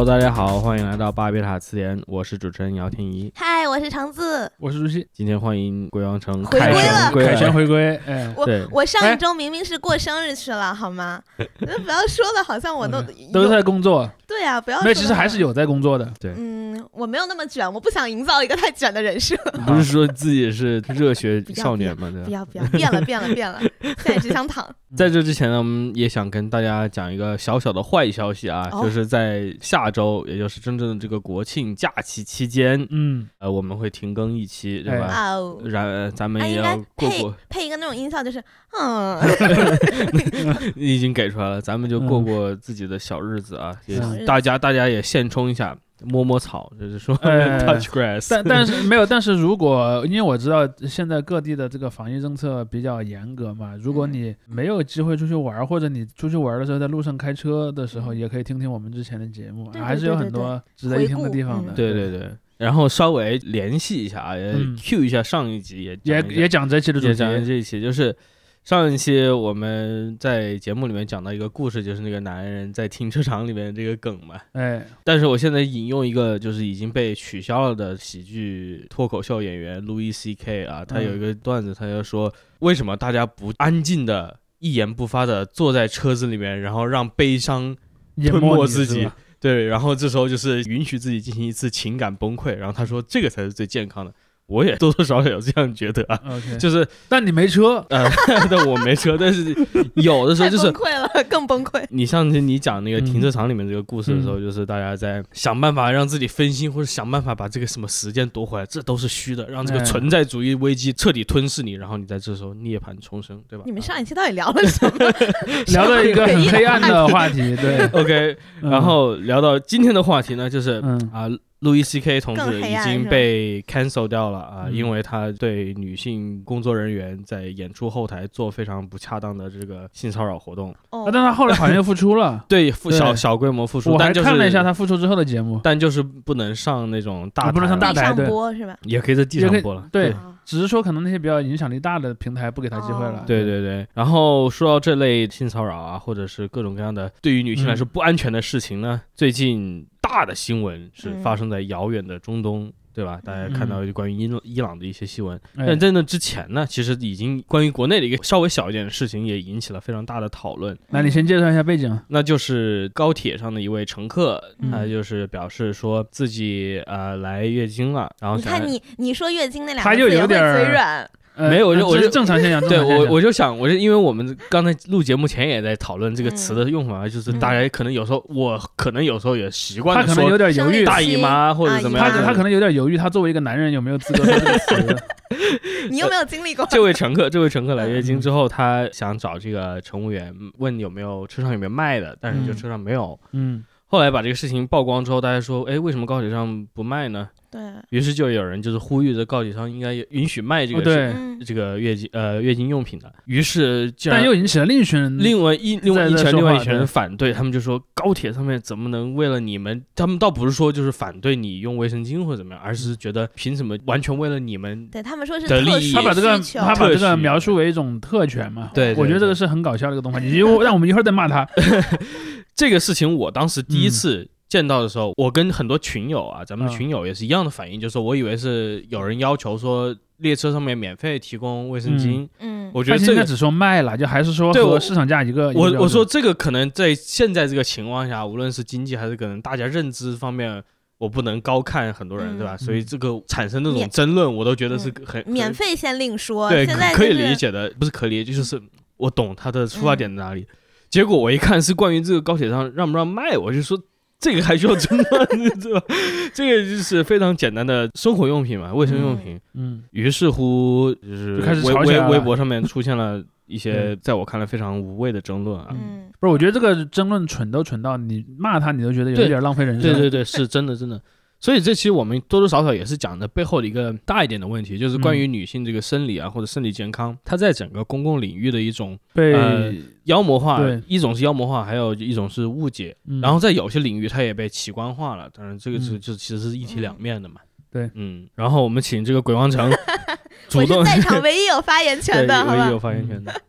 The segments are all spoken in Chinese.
Hello，大家好，欢迎来到巴别塔词典，我是主持人姚天怡。嗨，我是橙子。我是朱熹，今天欢迎鬼王城回归了凯旋回归，哎，我对我上哎一周明明是过生日去了，好吗？那不要说的好像我都都在工作，对啊，不要说没有，得其实还是有在工作的。对，嗯，我没有那么卷，我不想营造一个太卷的人设。不是说自己是热血少年吗？对？不要不要，变了变了变了，现在只想躺。在这之前呢，我们也想跟大家讲一个小小的坏消息啊，哦就是在下周，也就是真正的这个国庆假期期间，嗯，呃，我们会停更一期，对吧？哦，然呃咱们也要过配过，配一个那种音效，就是嗯，你已经给出来了，咱们就过嗯过自己的小日子啊，也大家大家也现充一下，摸摸草，就是说哎 touch grass，但但是没有，但是如果因为我知道现在各地的这个防疫政策比较严格嘛，如果你没有机会出去玩儿，或者你出去玩儿的时候在路上开车的时候，也可以听听我们之前的节目，对对还是有很多值得一听的地方的。对对。对，然后稍微联系一下啊，也嗯。Q 一下上一集也也也讲这期的主题，也讲这一期，就是上一期我们在节目里面讲到一个故事，就是那个男人在停车场里面这个梗嘛。哎，但是我现在引用一个就是已经被取消了的喜剧脱口秀演员 Louis C K 啊，他有一个段子，他就说为什么大家不安静的一言不发的坐在车子里面，然后让悲伤吞淹没自己对，然后这时候就是允许自己进行一次情感崩溃，然后他说这个才是最健康的。我也多多少少有这样觉得啊，OK，就是但你没车，呃，但我没车，但是有的时候就是崩溃了，更崩溃。你上次你讲那个停嗯车场里面这个故事的时候，就是大家在想办法让自己分心，或者想办法把这个什么时间夺回来，这都是虚的，让这个哎。存在主义危机彻底吞噬你，然后你在这时候涅槃重生，对吧？你们上一期到底聊了什么？聊了一个很黑暗的话话题，对？OK，嗯。然后聊到今天的话题呢，就是嗯。啊，路易 C K 同志已经被 cancel 掉了啊，嗯。因为他对女性工作人员在演出后台做非常不恰当的这个性骚扰活动，哦。啊但他后来好像又复出了，对，复对。小小规模复出，我还看了一下他复出之后的节目，但就是不能上那种大不能上大台对。播是吧？也可以在地上播了。对啊只是说可能那些比较影响力大的平台不给他机会了哦。对对对，然后说到这类性骚扰啊，或者是各种各样的对于女性来说嗯。不安全的事情呢，最近大的新闻是嗯。发生在遥远的中东，对吧？大家看到关于伊伊朗的一些新闻，哎。但在那之前呢，其实已经关于国内的一个稍微小一点的事情也引起了非常大的讨论，那你先介绍一下背景。那就是高铁上的一位乘客，嗯。他就是表示说自己呃来月经了，然后想你看你你说月经那两他就个字也会有点儿嘴软，呃没有我就我就正常现象。对我，我就想，我就因为我们刚才录节目前也在讨论这个词的用法，就是嗯大家可能有时候，我可能有时候也习惯的他可能有说点犹豫，大姨妈或者怎么样。他他可能有点犹豫，他作为一个男人有没有资格说这个词？你有没有经历过？这位乘客，这位乘客来月经嗯之后，他想找这个乘务员问有没有车上有没有卖的，但是就嗯车上没有。嗯，后来把这个事情曝光之后，大家说，哎，为什么高铁上不卖呢？对，于是就有人就是呼吁着高铁上应该允许卖这个、哦对，嗯，这个月经呃月经用品的。于是竟然但又引起了另一群人另外一另外一群另外一群人反对，他们就说高铁上面怎么能为了你们，他们倒不是说就是反对你用卫生巾或者怎么样，而是觉得凭什么完全为了你们？对他们说是的利益他把这个他把这个描述为一种特权嘛？对对我觉得这个是很搞笑的一个东西。你就让我们一会儿再骂他。这个事情我当时第一嗯次见到的时候，我跟很多群友啊，咱们群友也是一样的反应，就是我以为是有人要求说列车上面免费提供卫生巾，嗯，我觉得这个。他现在只说卖了，就还是说对我和市场价一个。我我说这个可能在现在这个情况下，无论是经济还是可能大家认知方面，我不能高看很多人，嗯对吧？嗯所以这个产生那种争论，我都觉得是很很免费先另说，对，现在可以理解的，不是可理解，就是我懂他的出发点在哪里。结果我一看是关于这个高铁上让不让卖，我就说这个还需要争论，对吧？这个就是非常简单的生活用品嘛，卫生用品。嗯，于是乎，就是就开始微博上面出现了一些在我看来非常无谓的争论啊。嗯，不是，我觉得这个争论蠢都蠢到你骂他，你都觉得有一点浪费人生。对对对，是真的真的。所以这期我们多多少少也是讲的背后的一个大一点的问题，就是关于女性这个生理啊或者生理健康，它在整个公共领域的一种被、呃妖魔化对，一种是妖魔化，还有一种是误解。嗯然后在有些领域，它也被奇观化了。当然，这个是嗯就其实是一体两面的嘛。对嗯。然后我们请这个鬼王城 主动我是在场唯一有发言权的，好吧唯一？有发言权的。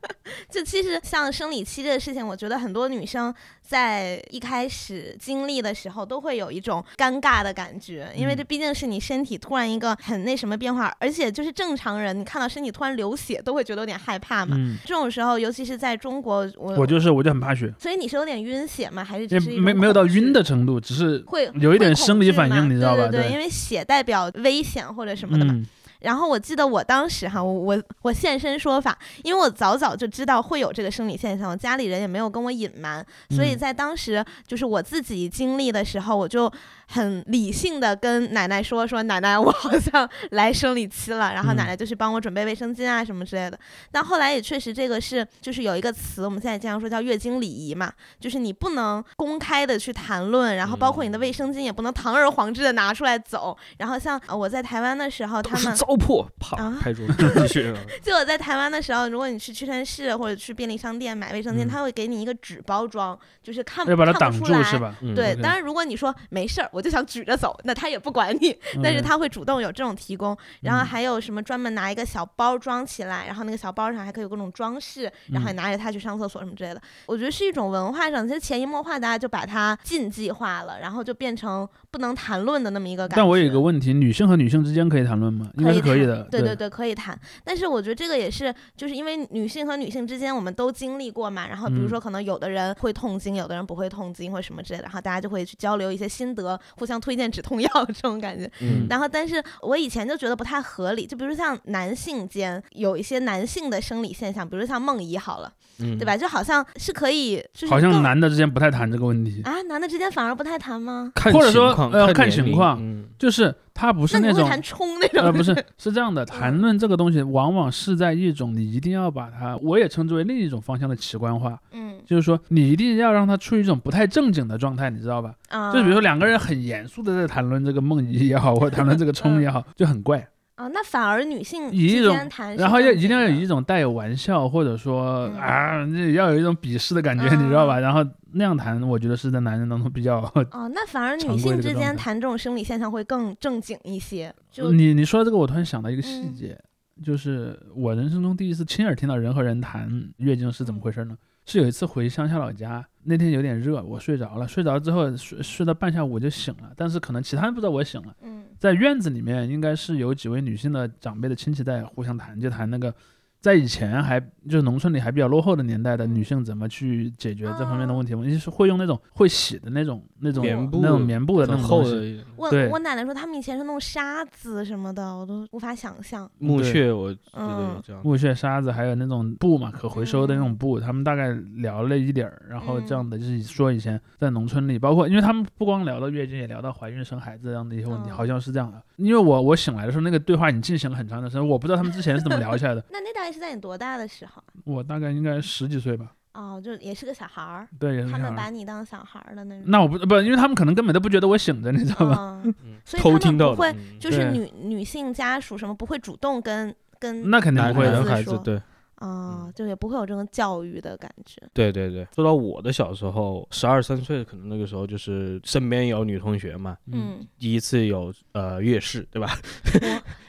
就其实像生理期这个事情，我觉得很多女生在一开始经历的时候都会有一种尴尬的感觉，因为嗯这毕竟是你身体突然一个很那什么变化，而且就是正常人，你看到身体突然流血都会觉得有点害怕嘛。嗯，这种时候，尤其是在中国，我我就是我就很怕血，所以你是有点晕血吗？还是是没没有到晕的程度，只是会有一点生理反应你知道吧对对对，对因为血代表危险或者什么的嘛。嗯然后我记得我当时哈，我我我现身说法，因为我早早就知道会有这个生理现象，我家里人也没有跟我隐瞒，所以嗯在当时就是我自己经历的时候，我就很理性的跟奶奶说说，奶奶我好像来生理期了，然后奶嗯奶就去帮我准备卫生巾啊什么之类的。但后来也确实这个是就是有一个词，我们现在经常说叫月经礼仪嘛，就是你不能公开的去谈论，然后包括你的卫生巾也不能堂而皇之的拿出来走。然后像呃我在台湾的时候，他们糟粕，啪啊拍桌子继续。就我在台湾的时候，如果你去屈臣氏或者去便利商店买卫生巾，嗯他会给你一个纸包装，就是看要把它看挡不出来住是？吧？嗯对当然如果你说没事儿，我就想举着走，那他也不管你，但是他会主动有这种提供。然后嗯还有什么专门拿一个小包装起来，然后那个小包上还可以有各种装饰，然后拿着它去上厕所什么之类的。我觉得是一种文化上，其实潜移默化大家就把它禁忌化了，然后就变成不能谈论的那么一个感觉。但我有一个问题，女性和女性之间可以谈论吗？应该是可以谈的。对对对，可以谈。但是我觉得这个也是，就是因为女性和女性之间我们都经历过嘛，然后比如嗯说可能有的人会痛经，有的人不会痛经或什么之类的，然后大家就会去交流一些心得，互相推荐止痛药 这种感觉。嗯然后，但是我以前就觉得不太合理，就比如像男性间有一些男性的生理现象，比如像梦遗好了，嗯对吧？就好像是可以，就是好像男的之间不太谈这个问题，啊，男的之间反而不太谈吗？看或者说情况呃看情况嗯就是他不是那种那你会谈冲那种？呃，不是，是这样的，谈论这个东西，往往是在一种你一定要把它，我也称之为另一种方向的奇观化，嗯就是说你一定要让它处于一种不太正经的状态，你知道吧？啊，就比如说两个人很严肃的在谈论这个梦遗也好，或者谈论这个冲也好，就很怪。啊，那反而女性以一种之间谈是然后要一定要有一种带有玩笑，或者说嗯啊，这要有一种鄙视的感觉，你知道吧？然后那样谈，我觉得是在男人当中比较。哦，那反而女性之间谈这种生理现象会更正经一些。就你你说这个，我突然想到一个细嗯节，就是我人生中第一次亲耳听到人和人谈月经是怎么回事呢？是有一次回乡下老家，那天有点热，我睡着了，睡着之后睡睡到半下午我就醒了，但是可能其他人不知道我醒了，嗯在院子里面应该是有几位女性的长辈的亲戚在互相谈，就谈那个。在以前还就是农村里还比较落后的年代的嗯女性怎么去解决这方面的问题？我就是会用那种会洗的那种那种棉布那种棉布的那很种，厚的我我奶奶说他们以前是弄沙子什么的，我都无法想象。对木屑，我觉得嗯有这样。木屑、沙子，还有那种布嘛，可回收的那种布，他们大概聊了一点儿，然后这样的就是说以前在农村里，包括因为他们不光聊到月经，也聊到怀孕、生孩子这样的一些问题，嗯好像是这样的。因为我我醒来的时候，那个对话已经进行了很长的时间，我不知道他们之前是怎么聊起来的。那那大概是在你多大的时候？我大概应该十几岁吧，哦，就也是个小孩儿，对，也是他们把你当小孩儿的那种。那我不不，因为他们可能根本都不觉得我醒着，你知道吧？所以他们偷听到不会就是对女女性家属什么不会主动跟跟那肯定会的孩子说对啊，就也不会有这种教育的感觉。对对对。说到我的小时候，十二三岁，可能那个时候就是身边有女同学嘛，嗯，嗯，第一次有呃月事，对吧？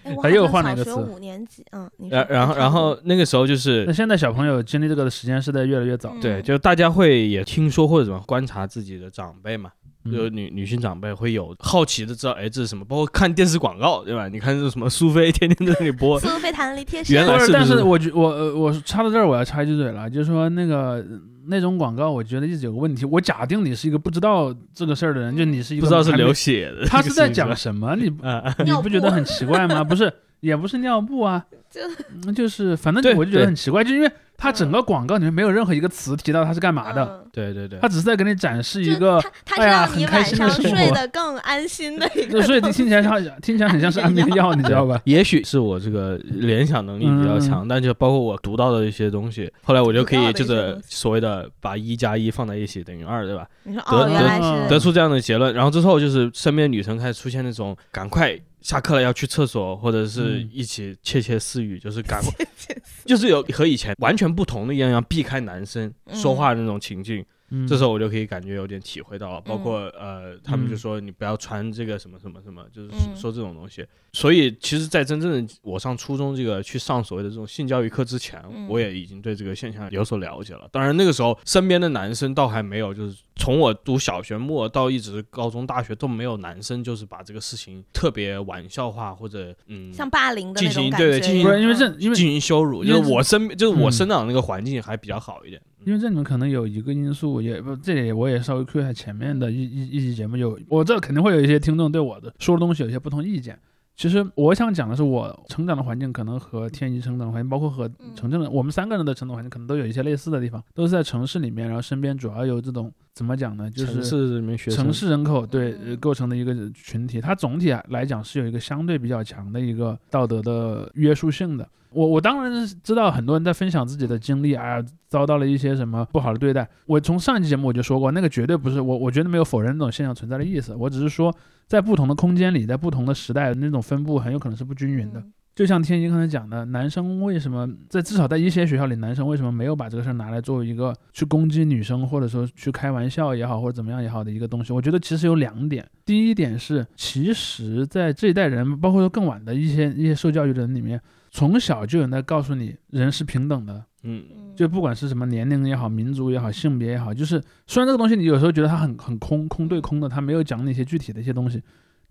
我哎，我还又换了一个词五年级，嗯，然然后然后那个时候就是那现在小朋友经历这个的时间是在越来越早，对，嗯就大家会也听说或者怎么观察自己的长辈嘛，就嗯女女性长辈会有好奇的知道，哎，这是什么？包括看电视广告，对吧？你看这什么苏菲天天在那里播，苏菲弹力贴身，原来是不是但是我觉我呃我插到这儿，我要插一句嘴了，就是说那个那种广告，我觉得一直有个问题。我假定你是一个不知道这个事儿的人，就你是一个不知道是流血的，他是在讲什么？你啊 啊，你不觉得很奇怪吗？不是，也不是尿布啊，就嗯就是反正对我就觉得很奇怪，就因为它整嗯。个广告里面没有任何一个词提到它是干嘛的，嗯。对对对。它，只是在给你展示一个他他是哎呀让你很开晚上心的生活。睡得更安心的一个，所以听起来像听起来很像是安眠药，你知道吧？也许是我这个联想能力比较强，但就包括我读到的一些东西，后来我就可以就是所谓的把一加一放在一起等于二，对吧？你说得哦，原来得是得出这样的结论，然后之后就是身边女生开始出现那种赶快下课了要去厕所，或者是嗯一起窃窃私语，就是赶快，就是有和以前完全不同的一样，要避开男生说话的那种情境。嗯这时候我就可以感觉有点体会到了，包括嗯呃，他们就嗯说你不要穿这个什么什么什么，就是说这种东西。所以其实，在真正的我上初中这个去上所谓的这种性教育课之前，嗯我也已经对这个现象有所了解了。当然那个时候身边的男生倒还没有，就是从我读小学末到一直高中、大学都没有男生就是把这个事情特别玩笑化或者嗯像霸凌的进行那种感觉对进行因为这嗯因为进行羞辱，因为就是我身就是我嗯生长的那个环境还比较好一点。因为这里面可能有一个因素，也不这里我也稍微 Q 一下前面的一一一期节目就，我这肯定会有一些听众对我的说的东西有些不同意见。其实我想讲的是，我成长的环境可能和天一成长的环境，包括和嗯程正的，我们三个人的成长环境可能都有一些类似的地方，都是在城市里面，然后身边主要有这种怎么讲呢，就是城市里面学城市人口对构成的一个群体，它总体来讲是有一个相对比较强的一个道德的约束性的。我我当然知道很多人在分享自己的经历啊，遭到了一些什么不好的对待。我从上一期节目我就说过，那个绝对不是我，我觉得没有否认那种现象存在的意思。我只是说，在不同的空间里，在不同的时代，那种分布很有可能是不均匀的。嗯就像天一刚才讲的，男生为什么在至少在一些学校里，男生为什么没有把这个事儿拿来作为一个去攻击女生，或者说去开玩笑也好，或者怎么样也好的一个东西？我觉得其实有两点。第一点是，其实，在这一代人，包括说更晚的一些一些受教育的人里面，从小就有人在告诉你，人是平等的，嗯嗯就不管是什么年龄也好，民族也好，性别也好，就是虽然这个东西你有时候觉得它很很空空对空的，它没有讲那些具体的一些东西，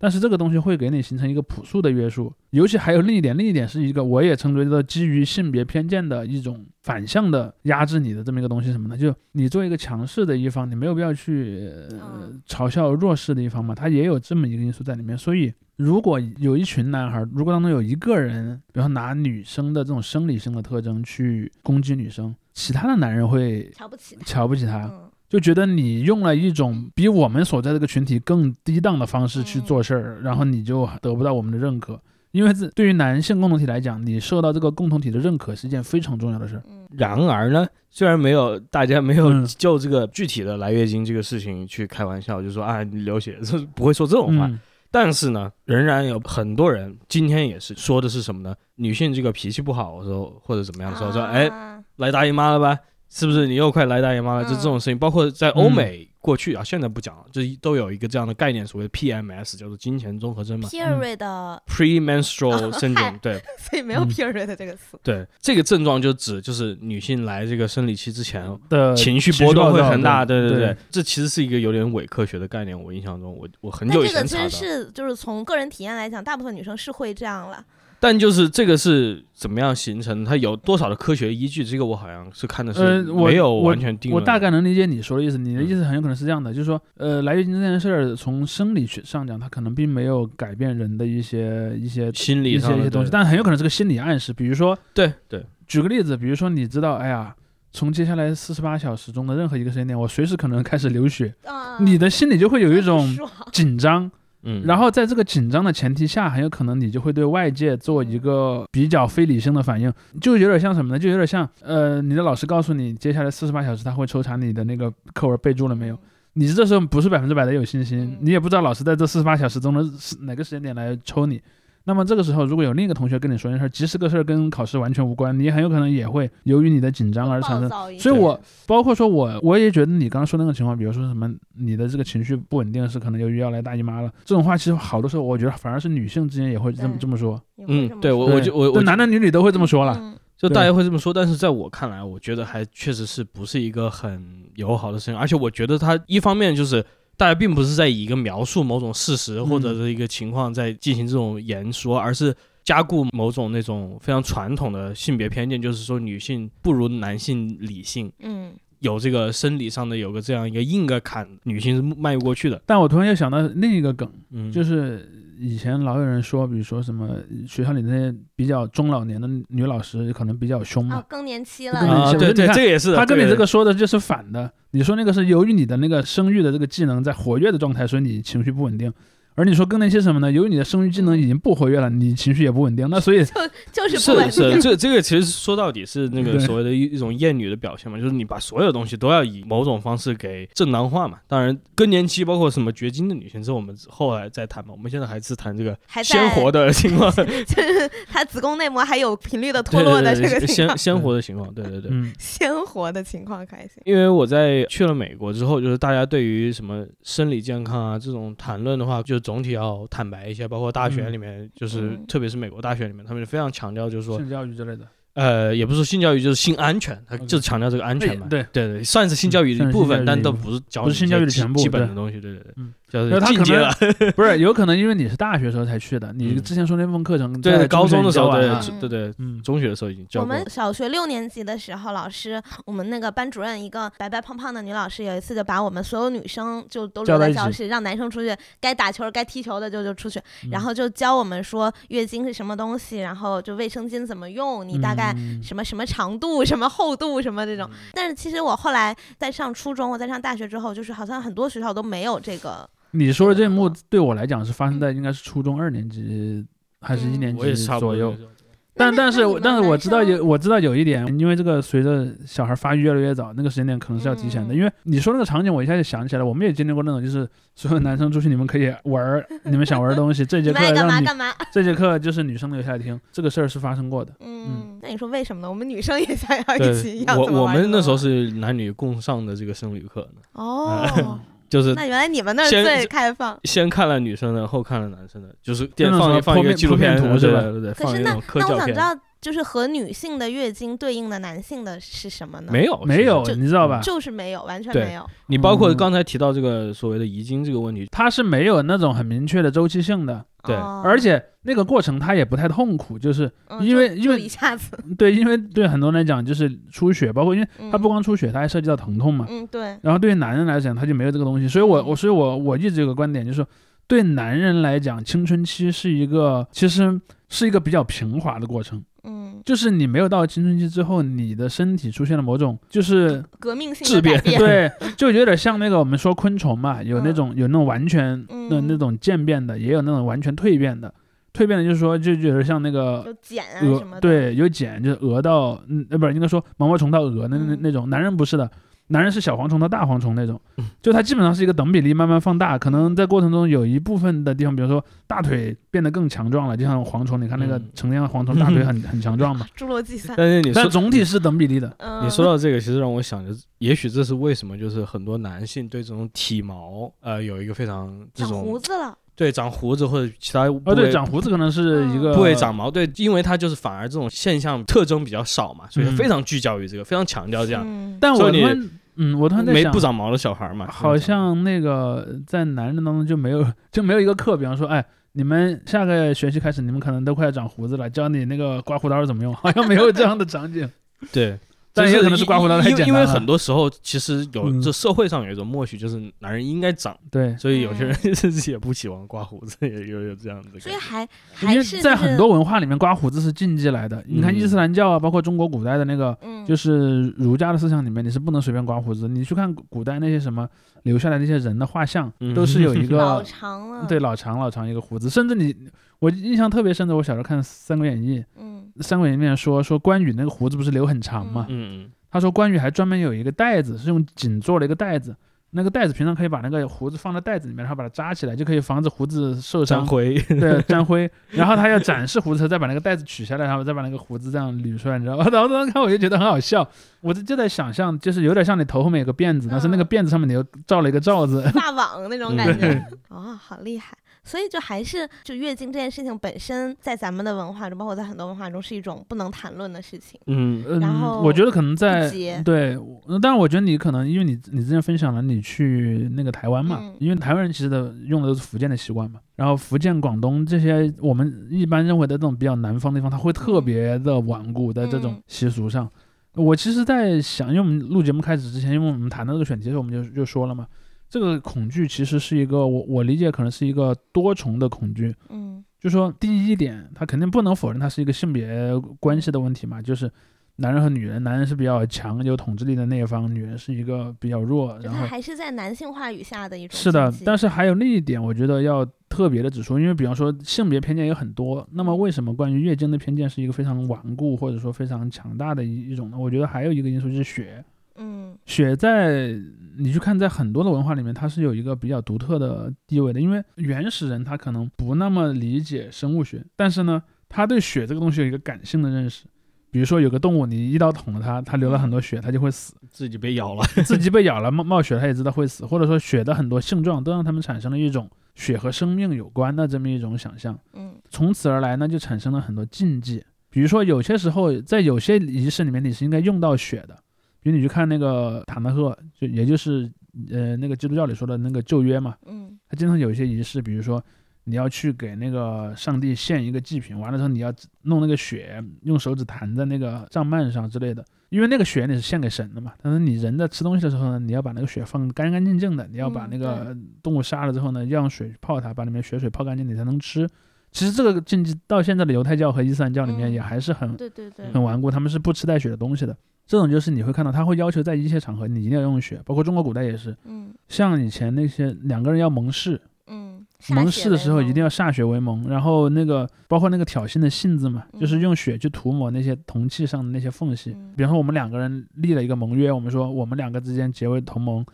但是这个东西会给你形成一个朴素的约束。尤其还有另一点，另一点是一个我也称之为的基于性别偏见的一种反向的压制你的这么一个东西，什么呢？就你作为一个强势的一方，你没有必要去、呃嗯嘲笑弱势的一方嘛，它也有这么一个因素在里面。所以如果有一群男孩，如果当中有一个人，比方拿女生的这种生理性的特征去攻击女生，其他的男人会瞧不起他，瞧不起他，嗯就觉得你用了一种比我们所在这个群体更低档的方式去做事儿，然后你就得不到我们的认可。因为这对于男性共同体来讲，你受到这个共同体的认可是一件非常重要的事儿。嗯然而呢，虽然没有大家没有嗯就这个具体的来月经这个事情去开玩笑，就说啊你流血，这不会说这种话。嗯但是呢，仍然有很多人今天也是说的是什么呢？女性这个脾气不好的时候，或者怎么样的时候，说哎啊来大姨妈了吧？是不是你又快来大姨妈了？就这种事情，包括在欧美过去啊，现在不讲了，就都有一个这样的概念，所谓的 PMS，叫做金钱综合征嘛 period 的，，premenstrual syndrome。对所以没有嗯 period 这个词。对，这个症状就指就是女性来这个生理期之前的情绪波动会很大，对对对，这其实是一个有点伪科学的概念。我印象中，我我很久以但这个其实是就是从个人体验来讲，大部分女生是会这样了。但就是这个是怎么样形成，它有多少的科学依据？这个我好像是看的是没有完全定论的。我大概能理解你说的意思，你的嗯意思很有可能是这样的，就是说，呃，来月经这件事儿，从生理学上讲，它可能并没有改变人的一些一些心理一上的对些一些东西，但很有可能是个心理暗示。比如说，对对，举个例子，比如说你知道，哎呀，从接下来四十八小时中的任何一个时间点，我随时可能开始流血，啊你的心里就会有一种紧张，嗯，然后在这个紧张的前提下，很有可能你就会对外界做一个比较非理性的反应，就有点像什么呢？就有点像，呃，你的老师告诉你，接下来四十八小时他会抽查你的那个课文备注了没有。你这时候不是百分之百的有信心嗯，你也不知道老师在这四十八小时中的哪个时间点来抽你。那么这个时候，如果有另一个同学跟你说件事儿，即使这个事儿跟考试完全无关，你很有可能也会由于你的紧张而产生。所以点我包括说我我也觉得你刚刚说那个情况，比如说什么你的这个情绪不稳定是可能由于要来大姨妈了，这种话其实好多时候我觉得反而是女性之间也会这么这么说，嗯，对我我就我我男男女女都会这么说了。就大家会这么说，但是在我看来，我觉得还确实是不是一个很友好的事情，而且我觉得它一方面就是大家并不是在以一个描述某种事实或者是一个情况在进行这种言说，而是加固某种那种非常传统的性别偏见，就是说女性不如男性理性，嗯。有这个生理上的有个这样一个硬个坎，女性是迈不过去的。但我突然又想到另一个梗，嗯，就是以前老有人说，比如说什么学校里那些比较中老年的女老师可能比较凶嘛啊，，更年期了啊，对对，这个也是，他跟你这个说的就是反的。你说那个是由于你的那个生育的这个技能在活跃的状态，所以你情绪不稳定。而你说更年期是什么呢？由于你的生育机能已经不活跃了，你情绪也不稳定，那所以就是不稳定。是是，这这个其实说到底是那个所谓的一一种厌女的表现嘛，就是你把所有东西都要以某种方式给正当化嘛。当然，更年期包括什么绝经的女性，这我们后来再谈嘛。我们现在还是谈这个还在鲜活的情况，就是它子宫内膜还有频率的脱对落的这个情况，鲜鲜活的情况，对对对。嗯，鲜活的情况还行。因为我在去了美国之后，就是大家对于什么生理健康啊这种谈论的话，就总体要坦白一些。包括大学里面，就是嗯特别是美国大学里面，他们非常强调，就是说，性教育之类的，呃，也不是说性教育，就是性安全，他就是强调这个安全嘛。对对对，算是性教育的一部分，但都不是教你不是性教育的基全部基本的东西。对对对，嗯就是那他可进阶了。不是有可能因为你是大学时候才去的，你嗯之前说那部分课程对在高中的时候，对对对，嗯，中学的时候已经教我们。小学六年级的时候，老师，我们那个班主任一个白白胖胖的女老师，有一次就把我们所有女生就都留在教室，让男生出去，该打球该踢球的就就出去，嗯然后就教我们说月经是什么东西，然后就卫生巾怎么用，你大概嗯什么什么长度、什么厚度、什么这种。但是其实我后来在上初中，我在上大学之后，就是好像很多学校都没有这个。你说的这一幕对我来讲是发生在应该是初中二年级还是一年我也级差不多左右。就是但但是但是我知道有我知道有一点，因为这个随着小孩发育越来越早，那个时间点可能是要提前的。嗯因为你说那个场景，我一下就想起来了，我们也经历过那种，就是所有男生出去，你们可以玩儿你们想玩的东西，这 节课你们爱干嘛让你干嘛。这节课就是女生留下来听，这个事儿是发生过的。嗯，那你说为什么呢？我们女生也想要一起对，要我我怎么玩怎么们那时候玩是男女共上的这个生理课呢，哦，就是那原来你们那儿先最开放。先看了女生的，后看了男生的，就是电放一放一个纪录片图是吧对对对，可是那放一种科教片那我想知。道，就是和女性的月经对应的男性的是什么呢？没有没有，你知道吧？就是没有，完全没有。你包括嗯刚才提到这个所谓的遗精这个问题，它是没有那种很明确的周期性的，对哦而且那个过程它也不太痛苦，就是因为因为一下子，对，因为对很多人来讲就是出血，包括因为它不嗯光出血，它还涉及到疼痛嘛。嗯对，然后对于男人来讲，他就没有这个东西，所以我嗯我所以我我一直有个观点，就是说对男人来讲，青春期是一个其实是一个比较平滑的过程，嗯，就是你没有到青春期之后，你的身体出现了某种就是革命性质变。对，就有点像那个我们说昆虫嘛，有那嗯种有那种完全的嗯那种渐变的，也有那种完全蜕变的。蜕变的就是说，就就有点像那个有茧啊什么蛾，的。，对，有茧，就是蛾到，嗯，呃，不是应该说毛毛虫到蛾那那嗯那种。男人不是的，男人是小蝗虫到大蝗虫那种嗯，就它基本上是一个等比例慢慢放大，可能在过程中有一部分的地方，比如说大腿变得更强壮了，就像蝗虫，你看那个嗯。成年的蝗虫大腿很 很强壮嘛，侏罗纪三。但是你说但总体是等比例的。嗯，你说到这个，其实让我想着，也许这是为什么，就是很多男性对这种体毛，呃，有一个非常这长胡种子了。对长胡子或者其他部哦，对，长胡子可能是一个部位长毛，对，因为它就是反而这种现象特征比较少嘛，所以非常聚焦于这个，非常强调这样，嗯，但我突然，嗯，我突然在想没不，长毛的小孩嘛，好像那个在男人当中就没有就没有一个课，比方说，哎，你们下个学期开始，你们可能都快要长胡子了，教你那个刮胡刀怎么用，好像没有这样的场景。对。但也可能是刮胡刀太因为因为很多时候其实有嗯这社会上有一种默许，就是男人应该长，对，所以有些人自己 也不喜欢刮胡子，也有有这样子的感觉。所以还还是在很多文化里面，刮胡子是禁忌来的。你看嗯伊斯兰教啊，包括中国古代的那个，嗯，就是儒家的思想里面，你是不能随便刮胡子。你去看古古代那些什么留下来那些人的画像，嗯都是有一 老个长了。对，老长老长一个胡子，甚至你我印象特别深的，我小时候看《三国演义》，嗯《三国演义》里面说说关羽那个胡子不是留很长嘛，嗯他说关羽还专门有一个袋子，是用锦做了一个袋子。那个袋子平常可以把那个胡子放在袋子里面，然后把它扎起来，就可以防止胡子受伤。辉，对，沾灰。然后他要展示胡子，再把那个袋子取下来，然后再把那个胡子这样捋出来，你知道吗？然 后当时看我就觉得很好笑，我就就在想象，就是有点像你头后面有个辫子，但是那个嗯辫子上面你又罩了一个罩子。发网那种嗯感对觉。哦，好厉害！所以就还是就月经这件事情本身，在咱们的文化中，包括在很多文化中，是一种不能谈论的事情。嗯嗯，然后我觉得可能在对，我当然我觉得你可能因为你你之前分享了你去那个台湾嘛，嗯因为台湾人其实的用的都是福建的习惯嘛，然后福建、广东这些我们一般认为的这种比较南方的地方，它会特别的顽固在这种嗯习俗上。我其实，在想，因为我们录节目开始之前，因为我们谈到这个选题的时候，我们就就说了嘛，这个恐惧其实是一个我我理解可能是一个多重的恐惧，嗯就说第一点，他肯定不能否认它是一个性别关系的问题嘛，就是男人和女人，男人是比较强有统治力的那一方，女人是一个比较弱，然后还是在男性话语下的一种是的，但是还有另一点，我觉得要特别的指出，因为比方说性别偏见有很多，那么为什么关于月经的偏见是一个非常顽固或者说非常强大的一一种呢？我觉得还有一个因素就是血，嗯血在你去看，在很多的文化里面，它是有一个比较独特的地位的，因为原始人他可能不那么理解生物学，但是呢，他对血这个东西有一个感性的认识。比如说有个动物，你一刀捅了它，它流了很多血，它就会死。自己被咬了，自己被咬了冒冒血，它也知道会死，或者说血的很多性状都让他们产生了一种血和生命有关的这么一种想象。嗯从此而来呢，就产生了很多禁忌。比如说，有些时候在有些仪式里面，你是应该用到血的。比如你去看那个塔纳赫，就也就是呃那个基督教里说的那个旧约嘛，嗯它经常有一些仪式，比如说你要去给那个上帝献一个祭品，完了之后你要弄那个血，用手指弹在那个帐幔上之类的，因为那个血你是献给神的嘛。但是你人在吃东西的时候呢，你要把那个血放干干净净的，你要把嗯那个动物杀了之后呢，要用水泡它，把里面血水泡干净，你才能吃。其实这个禁忌到现在的犹太教和伊斯兰教里面嗯也还是很对对对，很顽固，他们是不吃带血的东西的。这种就是你会看到，他会要求在一些场合你一定要用血，包括中国古代也是，嗯。像以前那些两个人要盟誓，嗯，盟誓的时候一定要要歃血为盟，然后那个包括那个挑衅的信字嘛，就是嗯用血去涂抹那些铜器上的那些缝隙。嗯。比方说我们两个人立了一个盟约，我们说我们两个之间结为同盟，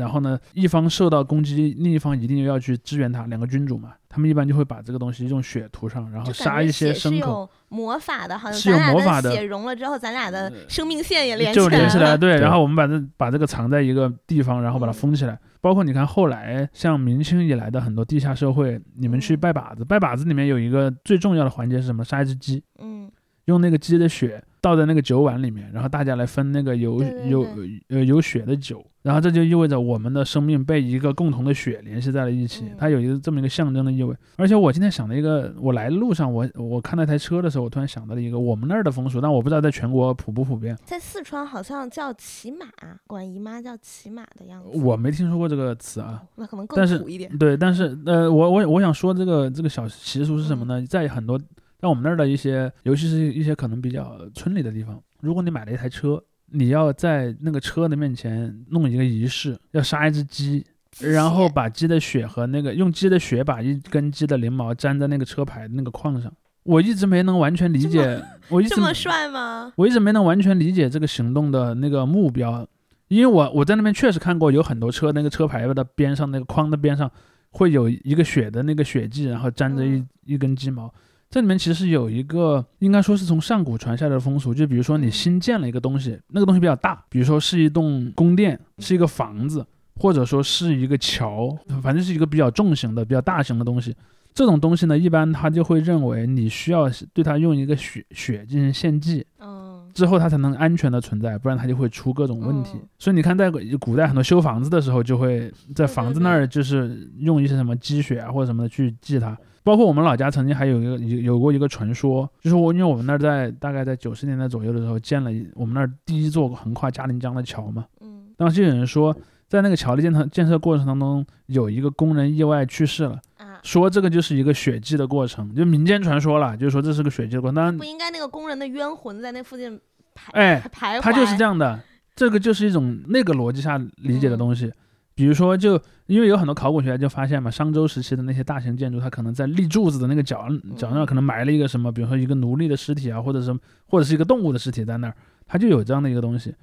然后呢一方受到攻击，另一方一定要去支援他，两个君主嘛，他们一般就会把这个东西用血涂上，然后杀一些牲口。魔法的，好像是有魔法的血融了之后，咱俩的生命线也连就连起来，了。对，对然后我们把这把这个藏在一个地方，然后把它嗯封起来。包括你看后来像明清以来的很多地下社会，你们去嗯拜把子，拜把子里面有一个最重要的环节是什么？杀一只鸡，嗯用那个鸡的血倒在那个酒碗里面，然后大家来分那个有有呃有血的酒，然后这就意味着我们的生命被一个共同的血联系在了一起，嗯它有一个这么一个象征的意味。而且我今天想了一个，我来的路上我我看那台车的时候，我突然想到了一个我们那儿的风俗，但我不知道在全国普不普遍。在四川好像叫骑马，管姨妈叫骑马的样子。我没听说过这个词啊。那可能更土一点。对，但是呃，我我我想说这个这个小习俗是什么呢？在很多在我们那儿的一些，尤其是一些可能比较村里的地方，如果你买了一台车，你要在那个车的面前弄一个仪式，要杀一只鸡，然后把鸡的血和那个用鸡的血把一根鸡的翎毛粘在那个车牌那个框上。我一直没能完全理解，我一直这么帅吗？我一直没能完全理解这个行动的那个目标，因为我我在那边确实看过有很多车那个车牌的边上那个框的边上会有一个血的那个血迹，然后粘着一、嗯一根鸡毛。这里面其实有一个应该说是从上古传下来的风俗，就比如说你嗯新建了一个东西，那个东西比较大，比如说是一栋宫殿，是一个房子，或者说是一个桥，反正是一个比较重型的、比较大型的东西。这种东西呢，一般他就会认为你需要对它用一个血血进行献祭，嗯之后它才能安全的存在，不然它就会出各种问题。嗯。所以你看，在古代很多修房子的时候，就会在房子那儿就是用一些什么积雪啊或者什么的去祭它。包括我们老家曾经还有一个有有过一个传说，就是我因为我们那儿在大概在九十年代左右的时候建了我们那儿第一座横跨嘉陵江的桥嘛，嗯。当时有人说在那个桥的建成建设过程当中有一个工人意外去世了，啊，说这个就是一个血祭的过程，就民间传说了，就是说这是个血祭的过程。当然不应该那个工人的冤魂在那附近徘哎徘徊？它就是这样的，这个就是一种那个逻辑下理解的嗯东西。比如说，就因为有很多考古学家就发现嘛，商周时期的那些大型建筑，它可能在立柱子的那个角角那儿嗯可能埋了一个什么，比如说一个奴隶的尸体啊，或者什么或者是一个动物的尸体在那儿，它就有这样的一个东西。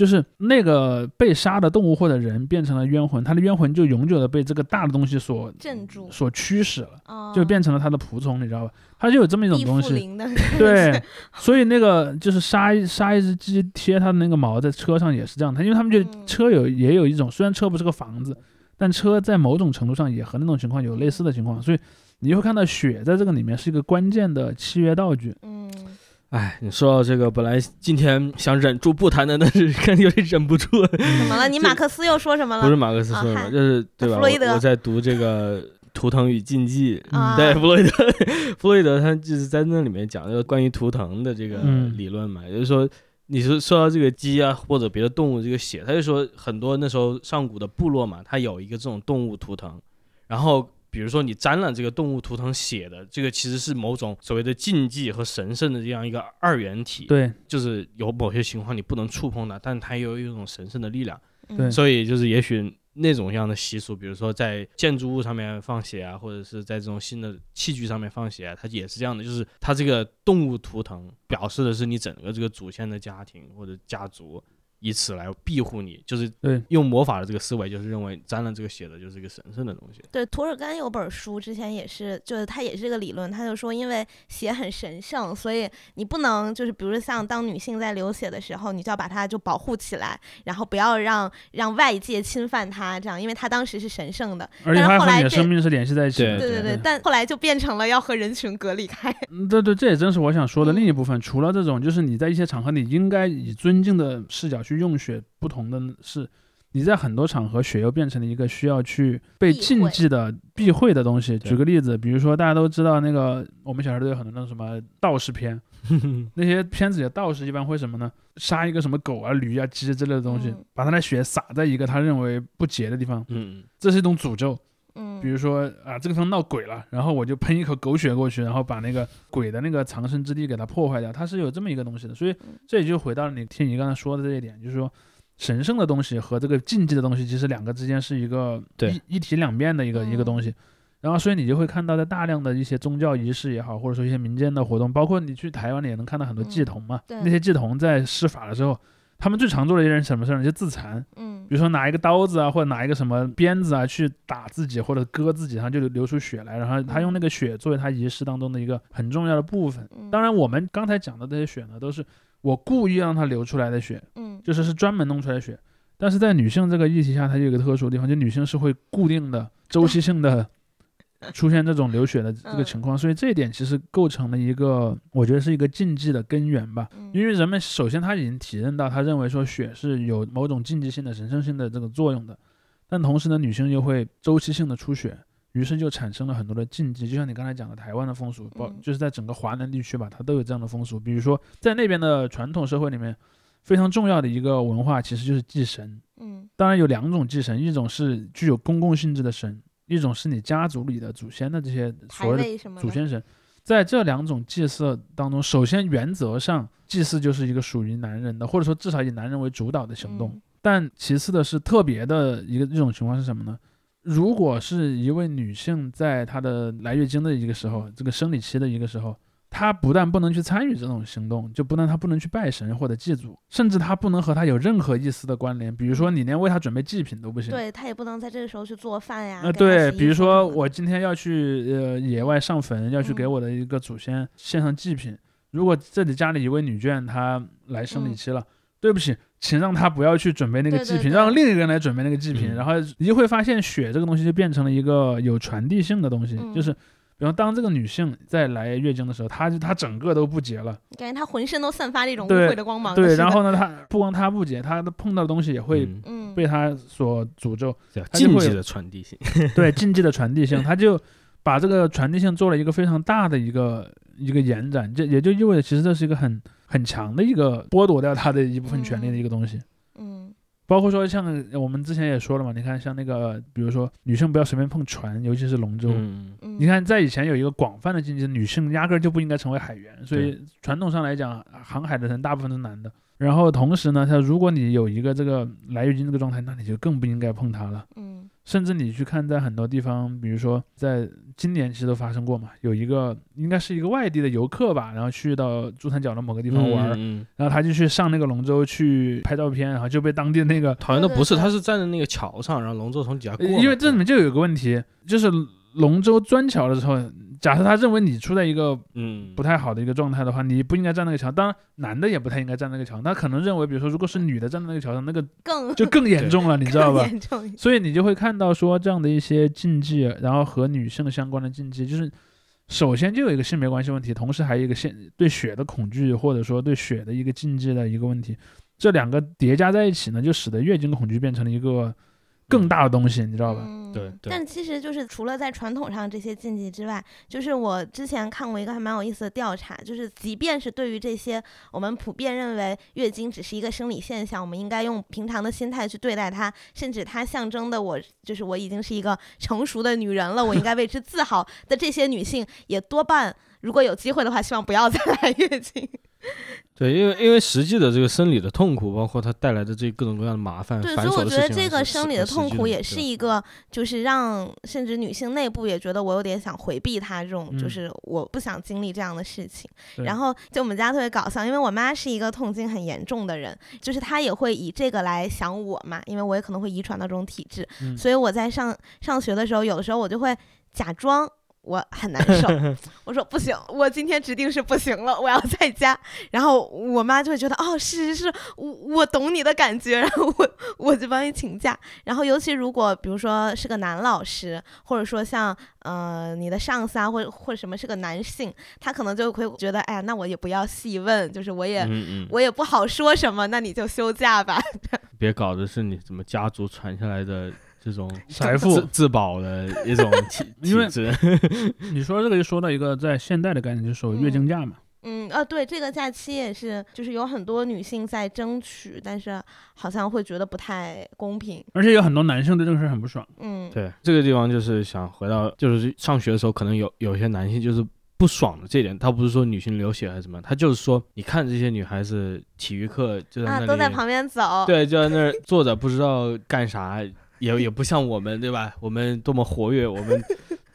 就是那个被杀的动物或者人变成了冤魂，他的冤魂就永久的被这个大的东西所镇住，所驱使了，哦就变成了他的仆从，你知道吧？他就有这么一种东西。对，所以那个就是杀一杀一只鸡，贴它的那个毛在车上也是这样。他因为他们觉得嗯车有也有一种，虽然车不是个房子，但车在某种程度上也和那种情况有类似的情况，所以你会看到血在这个里面是一个关键的契约道具。嗯，哎，你说到这个，本来今天想忍住不谈的，但是 看有点忍不住了。怎么了？你马克思又说什么了？不是马克思说的嘛，啊嗨就是对吧？弗洛伊德我我在读这个《图腾与禁忌》，啊对，弗洛伊德，弗洛伊德他就是在那里面讲这个关于图腾的这个嗯理论嘛，也就是说，你说说到这个鸡啊或者别的动物这个血，他就说很多那时候上古的部落嘛，它有一个这种动物图腾，然后比如说你沾了这个动物图腾血的，这个其实是某种所谓的禁忌和神圣的这样一个二元体，，对，就是有某些情况你不能触碰它，但它又有一种神圣的力量。嗯对所以就是也许那种样的习俗，比如说在建筑物上面放血啊，或者是在这种新的器具上面放血啊，它也是这样的，就是它这个动物图腾表示的是你整个这个祖先的家庭或者家族。以此来庇护你，就是对用魔法的这个思维，就是认为沾了这个血的就是一个神圣的东西。对，涂尔干有本书，之前也是，就是他也是这个理论，他就说，因为血很神圣，所以你不能就是，比如像当女性在流血的时候，你就要把它就保护起来，然后不要让让外界侵犯它，这样，因为它当时是神圣的。而且它和你的后来这生命是联系在一起的。对对对，但后来就变成了要和人群隔离开。嗯，对对，这也正是我想说的嗯另一部分。除了这种，就是你在一些场合，你应该以尊敬的视角去用血。不同的是，你在很多场合，血又变成了一个需要去被禁忌的避讳的东西。举个例子，比如说大家都知道那个，我们小时候都有很多那种什么道士片，那些片子里的道士一般会什么呢？杀一个什么狗啊、驴啊、鸡之类的东西，嗯把他的血洒在一个他认为不洁的地方，嗯，这是一种诅咒。嗯，比如说啊，这个地方闹鬼了，然后我就喷一口狗血过去，然后把那个鬼的那个藏身之地给它破坏掉，它是有这么一个东西的。所以嗯这也就回到了你听你刚才说的这一点，就是说神圣的东西和这个禁忌的东西，其实两个之间是一个对一一体两面的一个、一个嗯东西。然后，所以你就会看到，在大量的一些宗教仪式也好，或者说一些民间的活动，包括你去台湾，你也能看到很多祭嗯童嘛。对那些祭童在施法的时候，他们最常做的一件什么事儿呢？就自残。嗯比如说拿一个刀子啊，或者拿一个什么鞭子啊去打自己或者割自己，然后就流流出血来，然后他用那个血作为他仪式当中的一个很重要的部分。嗯，当然，我们刚才讲的这些血呢，都是我故意让它流出来的血，嗯就是是专门弄出来的血。但是在女性这个议题下，它就有一个特殊的地方，就女性是会固定的、周期性的 出现这种流血的这个情况，所以这一点其实构成了一个，我觉得是一个禁忌的根源吧。嗯因为人们首先他已经体认到，他认为说血是有某种禁忌性的、神圣性的这个作用的，但同时呢，女性又会周期性的出血，于是就产生了很多的禁忌。就像你刚才讲的，台湾的风俗，包嗯就是在整个华南地区吧，它都有这样的风俗。比如说在那边的传统社会里面，非常重要的一个文化其实就是祭神。嗯当然有两种祭神，一种是具有公共性质的神，一种是你家族里的祖先的这些所谓的祖先神。在这两种祭祀当中，首先原则上祭祀就是一个属于男人的，或者说至少以男人为主导的行动。嗯但其次的是特别的一个一种情况是什么呢？如果是一位女性在她的来月经的一个时候，这个生理期的一个时候，她不但不能去参与这种行动，就不但他不能去拜神或者祭祖，甚至他不能和他有任何一丝的关联。比如说，你连为他准备祭品都不行。对他也不能在这个时候去做饭呀。呃，对，比如说我今天要去呃野外上坟，要去给嗯我的一个祖先献上祭品。如果这里家里一位女眷她来生理嗯期了，对不起，请让她不要去准备那个祭品，对对对让另一个人来准备那个祭品。嗯然后你就会发现血这个东西就变成了一个有传递性的东西，嗯就是。比方当这个女性在来月经的时候，她就她整个都不洁了，感觉她浑身都散发着一种污对秽的光芒。对，然后呢，她不光她不洁，她碰到的东西也会被她所诅咒，禁忌的传递性。对禁忌的传递性，她就把这个传递性做了一个非常大的一个一个延展，这也就意味着其实这是一个很很强的一个剥夺掉她的一部分权利的一个东西。嗯包括说像我们之前也说了嘛，你看像那个，比如说女性不要随便碰船，尤其是龙舟。你看，在以前有一个广泛的禁忌，女性压根儿就不应该成为海员，所以传统上来讲，航海的人大部分都是男的。然后同时呢，他如果你有一个这个来月经这个状态，那你就更不应该碰它了。嗯甚至你去看，在很多地方，比如说在今年其实都发生过嘛，有一个应该是一个外地的游客吧，然后去到珠三角的某个地方玩儿，嗯，嗯然后他就去上那个龙舟去拍照片，然后就被当地的那个，好像都不是，他是站在那个桥上，然后龙舟从底下过。因为这里面就有个问题，就是龙舟钻桥的时候，假设他认为你处在一个嗯。不太好的一个状态的话，你不应该站那个桥，当然男的也不太应该站那个桥，他可能认为，比如说如果是女的站在那个桥上，那个 更就更严重了，你知道吧？所以你就会看到说这样的一些禁忌，然后和女性相关的禁忌，就是首先就有一个性别关系问题，同时还有一个性对血的恐惧，或者说对血的一个禁忌的一个问题，这两个叠加在一起呢，就使得月经恐惧变成了一个更大的东西，你知道吧？嗯对对但其实就是除了在传统上这些禁忌之外，就是我之前看过一个还蛮有意思的调查，就是即便是对于这些我们普遍认为月经只是一个生理现象，我们应该用平常的心态去对待它，甚至它象征的我就是我已经是一个成熟的女人了，我应该为之自豪的这些女性，也多半如果有机会的话，希望不要再来月经。对，因为因为实际的这个生理的痛苦，包括它带来的这各种各样的麻烦、对，所以我觉得这个生理的痛苦也是一个，就是让甚至女性内部也觉得我有点想回避它这种，就嗯是我不想经历这样的事情。对然后就我们家特别搞笑，因为我妈是一个痛经很严重的人，就是她也会以这个来想我嘛，因为我也可能会遗传到这种体质，嗯所以我在上上学的时候，有的时候我就会假装。我很难受，我说不行，我今天指定是不行了，我要在家。然后我妈就会觉得，哦，是是是，我我懂你的感觉，然后我我就帮你请假。然后尤其如果比如说是个男老师，或者说像呃你的上司啊，或者或者什么是个男性，他可能就会觉得，哎呀，那我也不要细问，就是我也、嗯嗯，我也不好说什么，那你就休假吧。别搞的是你怎么家族传下来的这种财富自自保的一种体 因为体质。你说这个就说到一个在现代的概念，就是所谓月经假嘛。嗯啊，对，这个假期也是，就是有很多女性在争取，但是好像会觉得不太公平。而且有很多男生对这个事儿很不爽。嗯，对，这个地方就是想回到，就是上学的时候，可能有有些男性就是不爽的这点，他不是说女性流血还是什么，他就是说，你看这些女孩子体育课就在那都在旁边走。对，就在那儿坐着，不知道干啥，也也不像我们，对吧？我们多么活跃，我们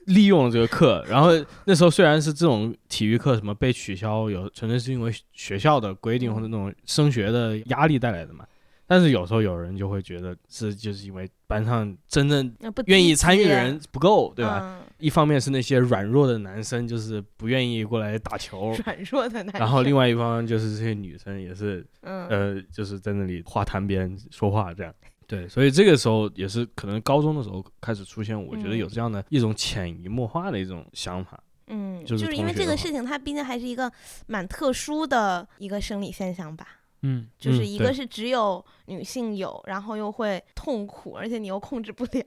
利用了这个课。然后那时候虽然是这种体育课什么被取消，有纯粹是因为学校的规定或者那种升学的压力带来的嘛。但是有时候有人就会觉得是就是因为班上真正愿意参与的人不够，对吧？嗯一方面是那些软弱的男生就是不愿意过来打球，软弱的男生。然后另外一方就是这些女生也是嗯呃，就是在那里话谈别人说话这样。对，所以这个时候也是可能高中的时候开始出现，我觉得有嗯这样的一种潜移默化的一种想法。嗯，就就是是因为这个事情，它毕竟还是一个蛮特殊的一个生理现象吧。嗯，就是一个是只有女性有，然后又会痛苦，而且你又控制不了。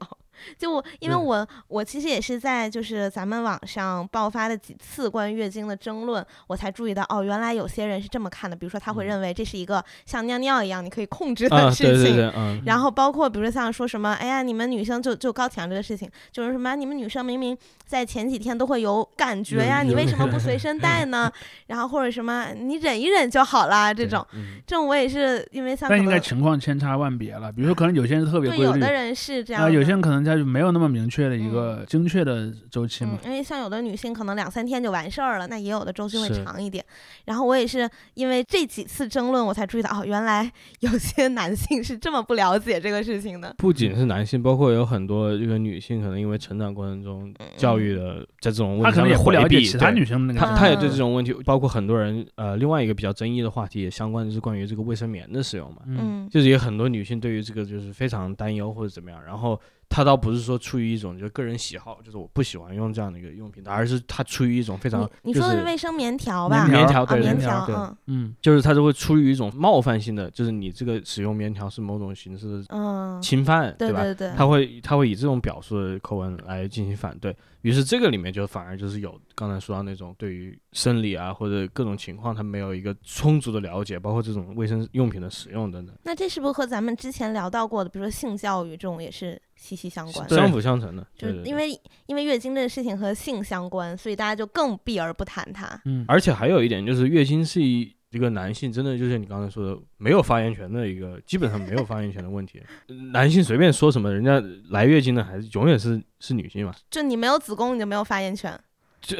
就我，因为我我其实也是在就是咱们网上爆发的几次关于月经的争论，我才注意到哦，原来有些人是这么看的。比如说他会嗯认为这是一个像尿尿一样你可以控制啊的，事情，对对对，嗯，然后包括比如说像说什么，哎呀，你们女生就就高强这个事情，就是什么你们女生明明在前几天都会有感觉呀，你为什么不随 身带呢？然后或者什么你忍一忍就好啦，这种。嗯这种我也是因为像应该情况千差万别了。比如说，可能有些人特别对规律有的人是这样有些人可能他就没有那么明确的一个精确的周期嘛嗯。，因为像有的女性可能两三天就完事儿了，那也有的周期会长一点。然后我也是因为这几次争论，我才注意到哦，原来有些男性是这么不了解这个事情的。不仅是男性，包括有很多这个女性，可能因为成长过程中教育的在这种问他可能也题上面回避，不了解其他女生的那个他他也对嗯这种问题，包括很多人呃，另外一个比较争议的话题也相关的是关于这个卫生棉的使用嘛。嗯嗯就是有很多女性对于这个就是非常担忧或者怎么样，然后她倒不是说出于一种就个人喜好，就是我不喜欢用这样的一个用品，而是他出于一种非常你你说的是是卫生棉条吧？棉条啊，对棉棉条，对嗯嗯，就是他就会出于一种冒犯性的，就是你这个使用棉条是某种形式的嗯，侵犯，吧？对对对，他会他会以这种表述的口吻来进行反对，于是这个里面就反而就是有刚才说到那种对于生理啊或者各种情况他没有一个充足的了解，包括这种卫生用品的使用等等，那这是不是和咱们之前聊到过的，比如说性教育这种也是息息相关？相辅相成的。就对对对因为因为月经这个事情和性相关，所以大家就更避而不谈它。嗯，而且还有一点就是，月经是一一个男性真的就是你刚才说的没有发言权的一个，基本上没有发言权的问题。男性随便说什么，人家来月经的还是永远是是女性嘛？就你没有子宫，你就没有发言权。就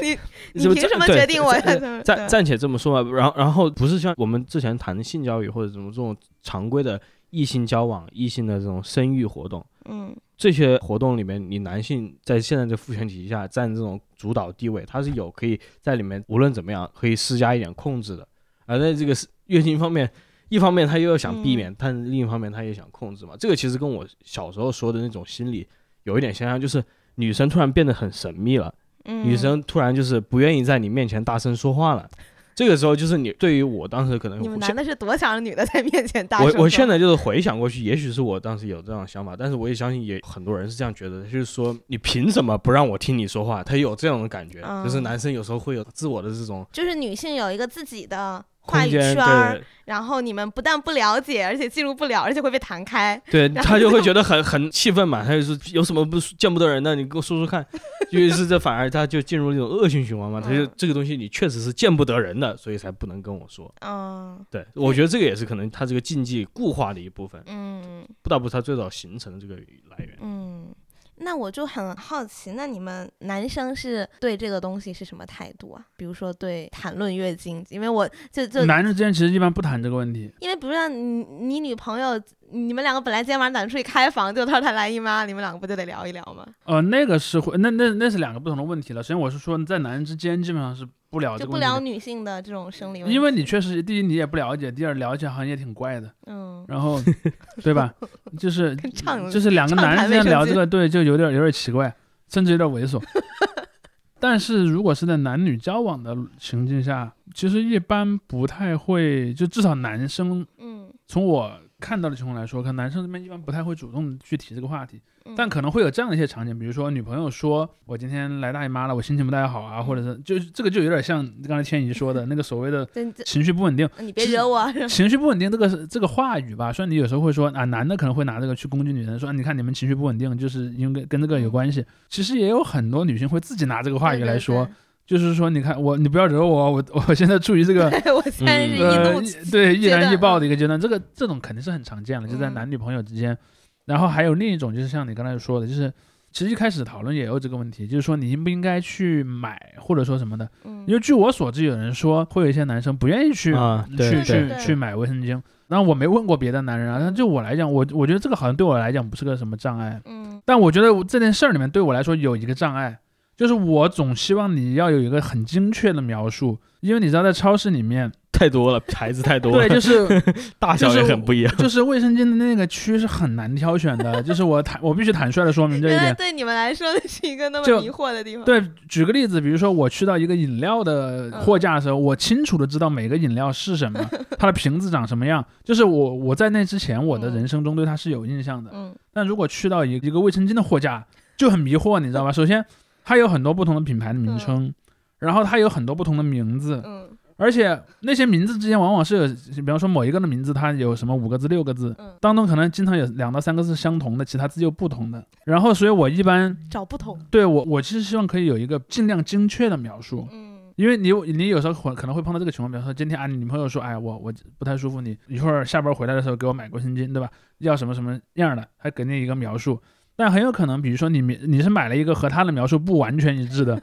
你 你凭什么决定我呀暂暂暂且这么说吧，然后然后不是像我们之前谈的性教育或者什么这种常规的异性交往、异性的这种生育活动，嗯这些活动里面，你男性在现在这父权体系下占这种主导地位，他是有可以在里面无论怎么样可以施加一点控制的。而在这个月经方面，一方面他又要想避免，但另一方面他也想控制嘛。这个其实跟我小时候说的那种心理有一点相像，就是女生突然变得很神秘了。嗯，女生突然就是不愿意在你面前大声说话了。这个时候就是你对于我当时可能你们男的是多想让女的在面前大声我我现在就是回想过去，也许是我当时有这样的想法，但是我也相信也很多人是这样觉得，就是说你凭什么不让我听你说话？他有这样的感觉，就是嗯男生有时候会有自我的这种就是女性有一个自己的话语圈儿，然后你们不但不了解，而且进入不了，而且会被弹开。对，他就会觉得很很气愤嘛，他就是有什么不见不得人的，你给我说说看。于是这反而他就进入那种恶性循环嘛，他就嗯这个东西你确实是见不得人的，所以才不能跟我说。嗯对，我觉得这个也是可能他这个禁忌固化的一部分，嗯不得不是他最早形成的这个来源。嗯。那我就很好奇，那你们男生是对这个东西是什么态度啊？比如说对谈论月经，因为我就就男生之间其实一般不谈这个问题。因为比如说你你女朋友，你们两个本来今天晚上打算出去开房，就她说她来姨妈，你们两个不就得聊一聊吗？呃，那个是会，那那那是两个不同的问题了。首先我是说，在男人之间基本上是不聊这就不聊女性的这种生理问题，因为你确实第一你也不了解，第二聊起来好像也挺怪的，嗯，然后对吧？就是 就是两个男人之间聊这个，对，就有点有点奇怪，甚至有点猥琐。但是如果是在男女交往的情境下，其实一般不太会，就至少男生嗯，从我看到的情况来说，可能男生这边一般不太会主动去提这个话题。嗯但可能会有这样的一些场景，比如说女朋友说我今天来大姨妈了，我心情不太好啊，或者是就是这个就有点像刚才天怡说的 那个所谓的情绪不稳定。你别惹我，情绪不稳定这个是这个话语吧，虽然你有时候会说啊，男的可能会拿这个去攻击女人，说、啊、你看你们情绪不稳定，就是因为跟这个有关系。其实也有很多女性会自己拿这个话语来说，就是说你看我，你不要惹我，我我现在处于这个我现在是易呃怒易对易燃易爆的一个阶段，这个这种肯定是很常见的，就在嗯男女朋友之间。然后还有另一种，就是像你刚才说的，就是其实一开始讨论也有这个问题，就是说你应不应该去买，或者说什么的。嗯因为据我所知，有人说会有一些男生不愿意去、啊去去去买卫生巾。然后我没问过别的男人啊，但就我来讲，我我觉得这个好像对我来讲不是个什么障碍。嗯但我觉得这件事儿里面对我来说有一个障碍，就是我总希望你要有一个很精确的描述，因为你知道在超市里面，太多了，牌子太多了对，就是 大小也很不一样。就是卫生巾的那个区是很难挑选的，就是我坦我必须坦率的说明这一点。对你们来说那是一个那么迷惑的地方。对，举个例子，比如说我去到一个饮料的嗯货架的时候，我清楚的知道每个饮料是什么，它的瓶子长什么样，就是我我在那之前我的嗯人生中对它是有印象的。嗯但如果去到一一个卫生巾的货架，就很迷惑，你知道吧？首先，它有很多不同的品牌的名称，然后它有很多不同的名字，嗯而且那些名字之间往往是有，比方说某一个的名字它有什么五个字、六个字，嗯，当中可能经常有两到三个字相同的，其他字又不同的。然后，所以我一般找不同。对我我其实希望可以有一个尽量精确的描述。嗯因为你你有时候可可能会碰到这个情况，比方说今天啊，你女朋友说，哎，我我不太舒服，你一会儿下班回来的时候给我买卫生巾，对吧？要什么什么样的，还给你一个描述。但很有可能，比如说你你你是买了一个和他的描述不完全一致的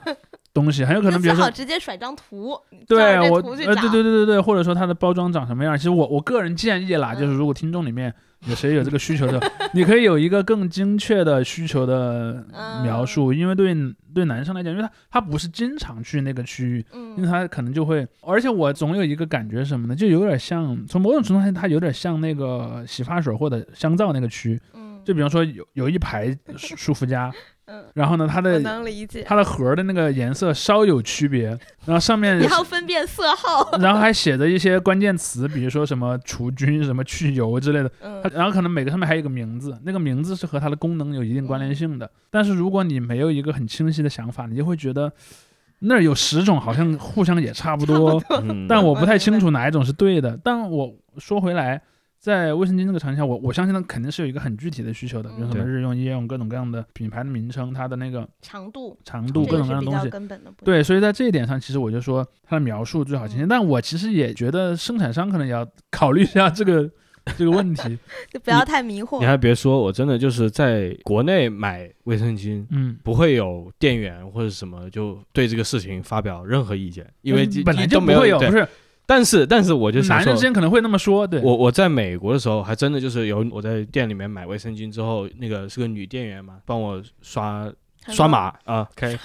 东西，很有可能，比如说直接甩张图，对我呃，对对对对对，或者说它的包装长什么样？其实我我个人建议啦，嗯。就是如果听众里面有谁有这个需求的，你可以有一个更精确的需求的嗯。描述，因为对对男生来讲，因为他他不是经常去那个区域，因为嗯他可能就会，而且我总有一个感觉是什么呢？就有点像，从某种程度上，它有点像那个洗发水或者香皂那个区，嗯，就比方说有有一排舒舒肤佳，嗯，然后呢，它的能理解。它的盒儿的那个颜色稍有区别，然后上面你要分辨色号。然后还写着一些关键词，比如说什么除菌、什么去油之类的。然后可能每个上面还有一个名字，那个名字是和它的功能有一定关联性的。但是如果你没有一个很清晰的想法，你就会觉得那儿有十种，好像互相也差不多，嗯但我不太清楚哪一种是对的。但我说回来，在卫生巾这个场景下，我我相信它肯定是有一个很具体的需求的，比如什么日用、夜用各种各样的品牌的名称，它的那个长度，长度各种各样的东西。根本的不。对，所以在这一点上，其实我就说它的描述最好清晰。嗯但我其实也觉得生产商可能也要考虑一下这个这个问题。就不要太迷惑你。还别说，我真的就是在国内买卫生巾，嗯，不会有店员或者什么就对这个事情发表任何意见，因为嗯本来都没就不会有，不是但是但是我就想说男人之，间可能会那么说，对，我我在美国的时候，还真的就是有我在店里面买卫生巾之后，那个是个女店员嘛，帮我刷刷码啊，可以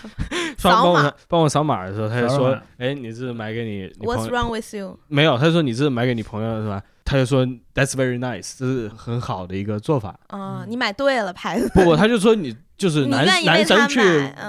刷扫码帮我帮我扫码的时候，他就说哎，你是买给你你，What's wrong with you？没有？他说你是买给你朋友的是吧？他就说 That's very nice，这是很好的一个做法。啊，嗯你买对了牌子。不不，他就说你就是男男生去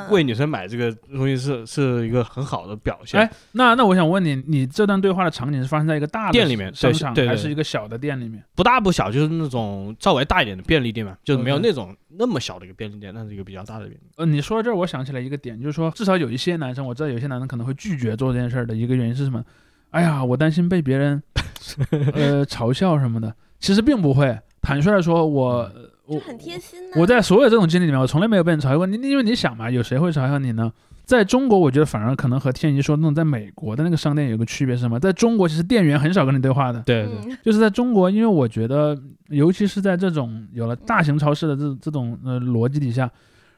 为女生买这个东西是是一个很好的表现。哎，那那我想问你，你这段对话的场景是发生在一个大的店里面商场，对对对还是一个小的店里面？不大不小，就是那种稍微大一点的便利店嘛，就是没有那种那么小的一个便利店，那是一个比较大的便利店。呃，你说到这儿，我想起来一个点，就是说，至少有一些男生，我知道有些男生可能会拒绝做这件事儿的一个原因是什么？哎呀，我担心被别人 呃嘲笑什么的，其实并不会。坦率的说，我很贴心呢。我在所有这种经历里面，我从来没有被人嘲笑过。你因为你想嘛，有谁会嘲笑你呢？在中国，我觉得反而可能和天一说的那种在美国的那个商店有个区别是什么？在中国，其实店员很少跟你对话的。对对，嗯，就是在中国，因为我觉得，尤其是在这种有了大型超市的这这种呃逻辑底下，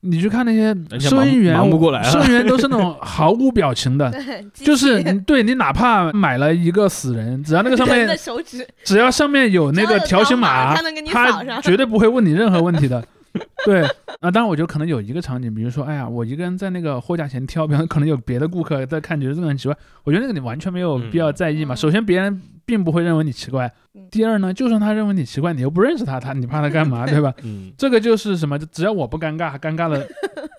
你去看那些收银员，忙不过来收银员都是那种毫无表情的。就是你对你哪怕买了一个死人，只要那个上面手指，只要上面有那个条条形码，他能给你扫上绝对不会问你任何问题的。对，啊，当然我觉得可能有一个场景，比如说，哎呀，我一个人在那个货架前挑，比方可能有别的顾客在看，觉得这个很奇怪，我觉得那个你完全没有必要在意嘛。嗯首先，别人并不会认为你奇怪嗯；第二呢，就算他认为你奇怪，你又不认识他，他你怕他干嘛，对吧？嗯，这个就是什么？只要我不尴尬，尴尬的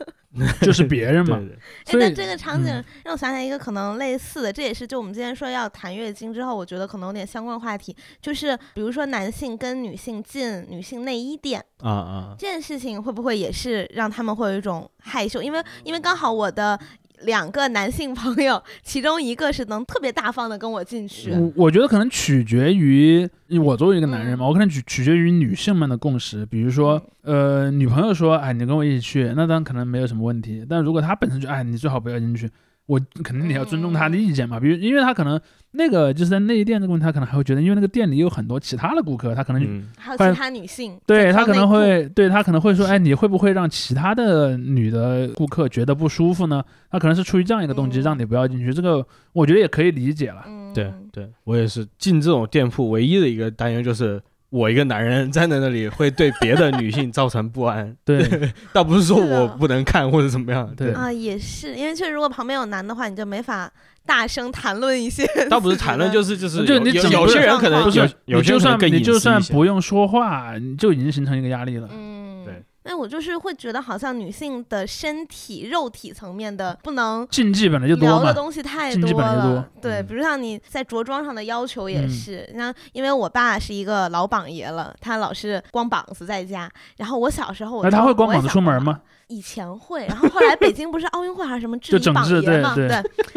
就是别人嘛。对对，哎，所以但这个场景嗯让我想起来一个可能类似的，这也是就我们今天说要谈月经之后，我觉得可能有点相关话题，就是比如说男性跟女性进女性内衣店啊啊，这件事情，会不会也是让他们会有一种害羞？因为因为刚好我的。两个男性朋友，其中一个是能特别大方的跟我进去，我我觉得可能取决于我作为一个男人嗯嘛，我可能取取决于女性们的共识。比如说，呃，女朋友说，哎，你跟我一起去，那当然可能没有什么问题。但如果她本身就，哎，你最好不要进去，我肯定你要尊重她的意见嘛。比如，因为她可能那个就是在内衣店这个问题，他可能还会觉得，因为那个店里有很多其他的顾客，他可能、嗯还有其他女性，对他可能会对他可能会说，哎，你会不会让其他的女的顾客觉得不舒服呢？他可能是出于这样一个动机，嗯让你不要进去。这个我觉得也可以理解了。嗯，对对，我也是进这种店铺唯一的一个担忧就是。我一个男人站在那里会对别的女性造成不安，对倒不是说我不能看或者怎么样，对啊，也是，因为确实如果旁边有男的话，你就没法大声谈论一些 倒不是谈论，就是就是就你有些人可能不不是有，有你就算些人更你就算不用说话，你就已经形成一个压力了。嗯，对。那我就是会觉得，好像女性的身体、肉体层面的不能禁忌本来就多，聊的东西太禁忌多本来就多了。对，嗯比如像你在着装上的要求也嗯是，像因为我爸是一个老榜爷了，他老是光膀子在家。然后我小时候我哎，他会光膀子出门吗？以前会，然后后来北京不是奥运会还是什么就整治对爷嘛？对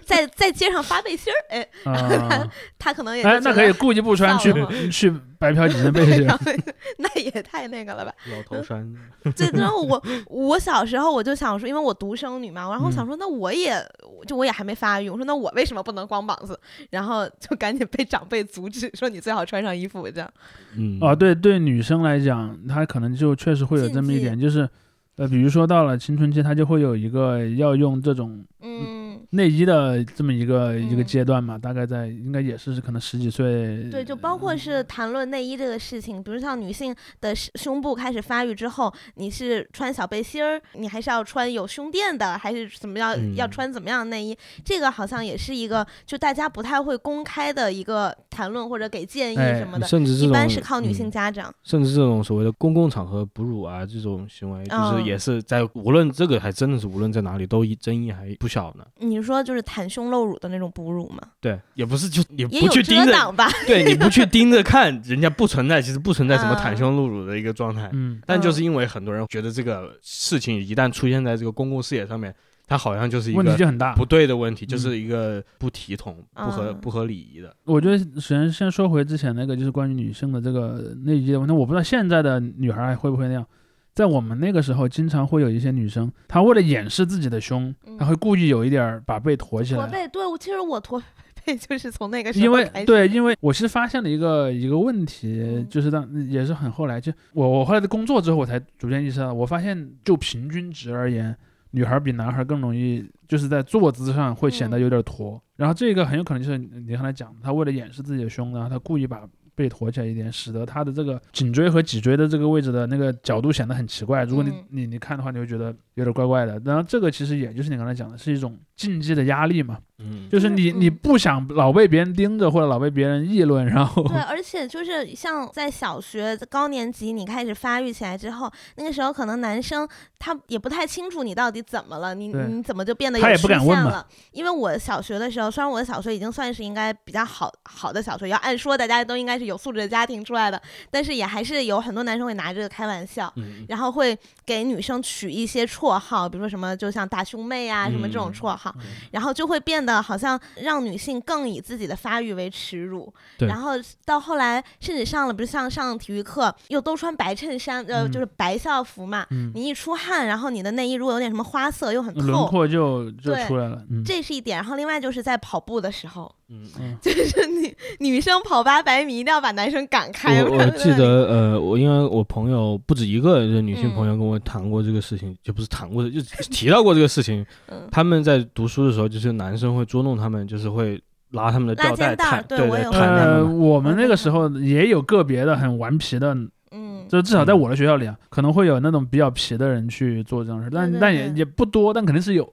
在在街上发背心儿，哎，啊，他可能也哎，那可以故意不穿去去白嫖几件背心那也太那个了吧？老头衫，对，然后我我小时候我就想说，因为我独生女嘛，然后我想嗯说，那我也就我也还没发育，我说那我为什么不能光膀子？然后就赶紧被长辈阻止，说你最好穿上衣服这样。嗯啊，对，对女生来讲，她可能就确实会有这么一点，就是，呃，比如说到了青春期，他就会有一个要用这种嗯，内衣的这么一个一个嗯阶段嘛，大概在应该也是可能十几岁。对，就包括是谈论内衣这个事情，比如像女性的胸胸部开始发育之后，你是穿小背心儿，你还是要穿有胸垫的，还是怎么样、要嗯穿怎么样的内衣？这个好像也是一个就大家不太会公开的一个谈论或者给建议哎什么的，甚至一般是靠女性嗯家长。甚至这种所谓的公共场合哺乳啊，这种行为，就是嗯也是在无论这个还真的是无论在哪里都争议还不小呢。你说就是袒胸露乳的那种哺乳吗？对，也不是就你也不去盯着，吧？对你不去盯着看，人家不存在，其实不存在什么袒嗯胸露乳的一个状态。嗯，但就是因为很多人觉得这个事情一旦出现在这个公共视野上面，它好像就是一个问题就很大。不对的问题，就嗯是一个不体统、不合嗯不合礼仪的。我觉得首先先说回之前那个，就是关于女性的这个内衣的问题，我不知道现在的女孩还会不会那样。在我们那个时候，经常会有一些女生，她为了掩饰自己的胸，嗯。她会故意有一点儿把背驼起来。驼背，对，我其实我驼背 就是从那个时候因为对，因为我其实发现了一个一个问题，嗯。就是当也是很后来，就我我后来的工作之后，我才逐渐意识到，我发现就平均值而言，女孩比男孩更容易就是在坐姿上会显得嗯。有点驼，然后这个很有可能就是你刚才讲的，她为了掩饰自己的胸，然后她故意把背驼起来一点，使得他的这个颈椎和脊椎的这个位置的那个角度显得很奇怪。如果你、嗯你你看的话，你会觉得有点怪怪的。然后这个其实也就是你刚才讲的，是一种竞技的压力嘛。嗯，就是你嗯你不想老被别人盯着或者老被别人议论，然后对，而且就是像在小学高年级，你开始发育起来之后，那个时候可能男生他也不太清楚你到底怎么了，你你怎么就变得有曲线了？因为我小学的时候，虽然我的小学已经算是应该比较好好的小学，要按说大家都应该是有素质的家庭出来的，但是也还是有很多男生会拿这个开玩笑。嗯然后会给女生取一些绰号，比如说什么，就像大胸妹啊，什么这种嗯绰号，嗯然后就会变变得好像让女性更以自己的发育为耻辱。然后到后来，甚至上了，不是像上体育课又都穿白衬衫，呃，嗯就是白校服嘛。嗯，你一出汗，然后你的内衣如果有点什么花色又很轮透，廓就就对出来了。嗯这是一点。然后另外就是在跑步的时候，嗯，嗯就是女女生跑八百米一定要把男生赶开。我我记得呃，我因为我朋友不止一个就是女性朋友跟我谈过这个事情，就不是谈过的，就 提到过这个事情。嗯，他们在读书的时候，就是男生会捉弄他们，就是会拉他们的吊带对对呃。我们那个时候也有个别的很顽皮的，嗯，就至少在我的学校里啊，可能会有那种比较皮的人去做这种事，但对对但也也不多，但肯定是有。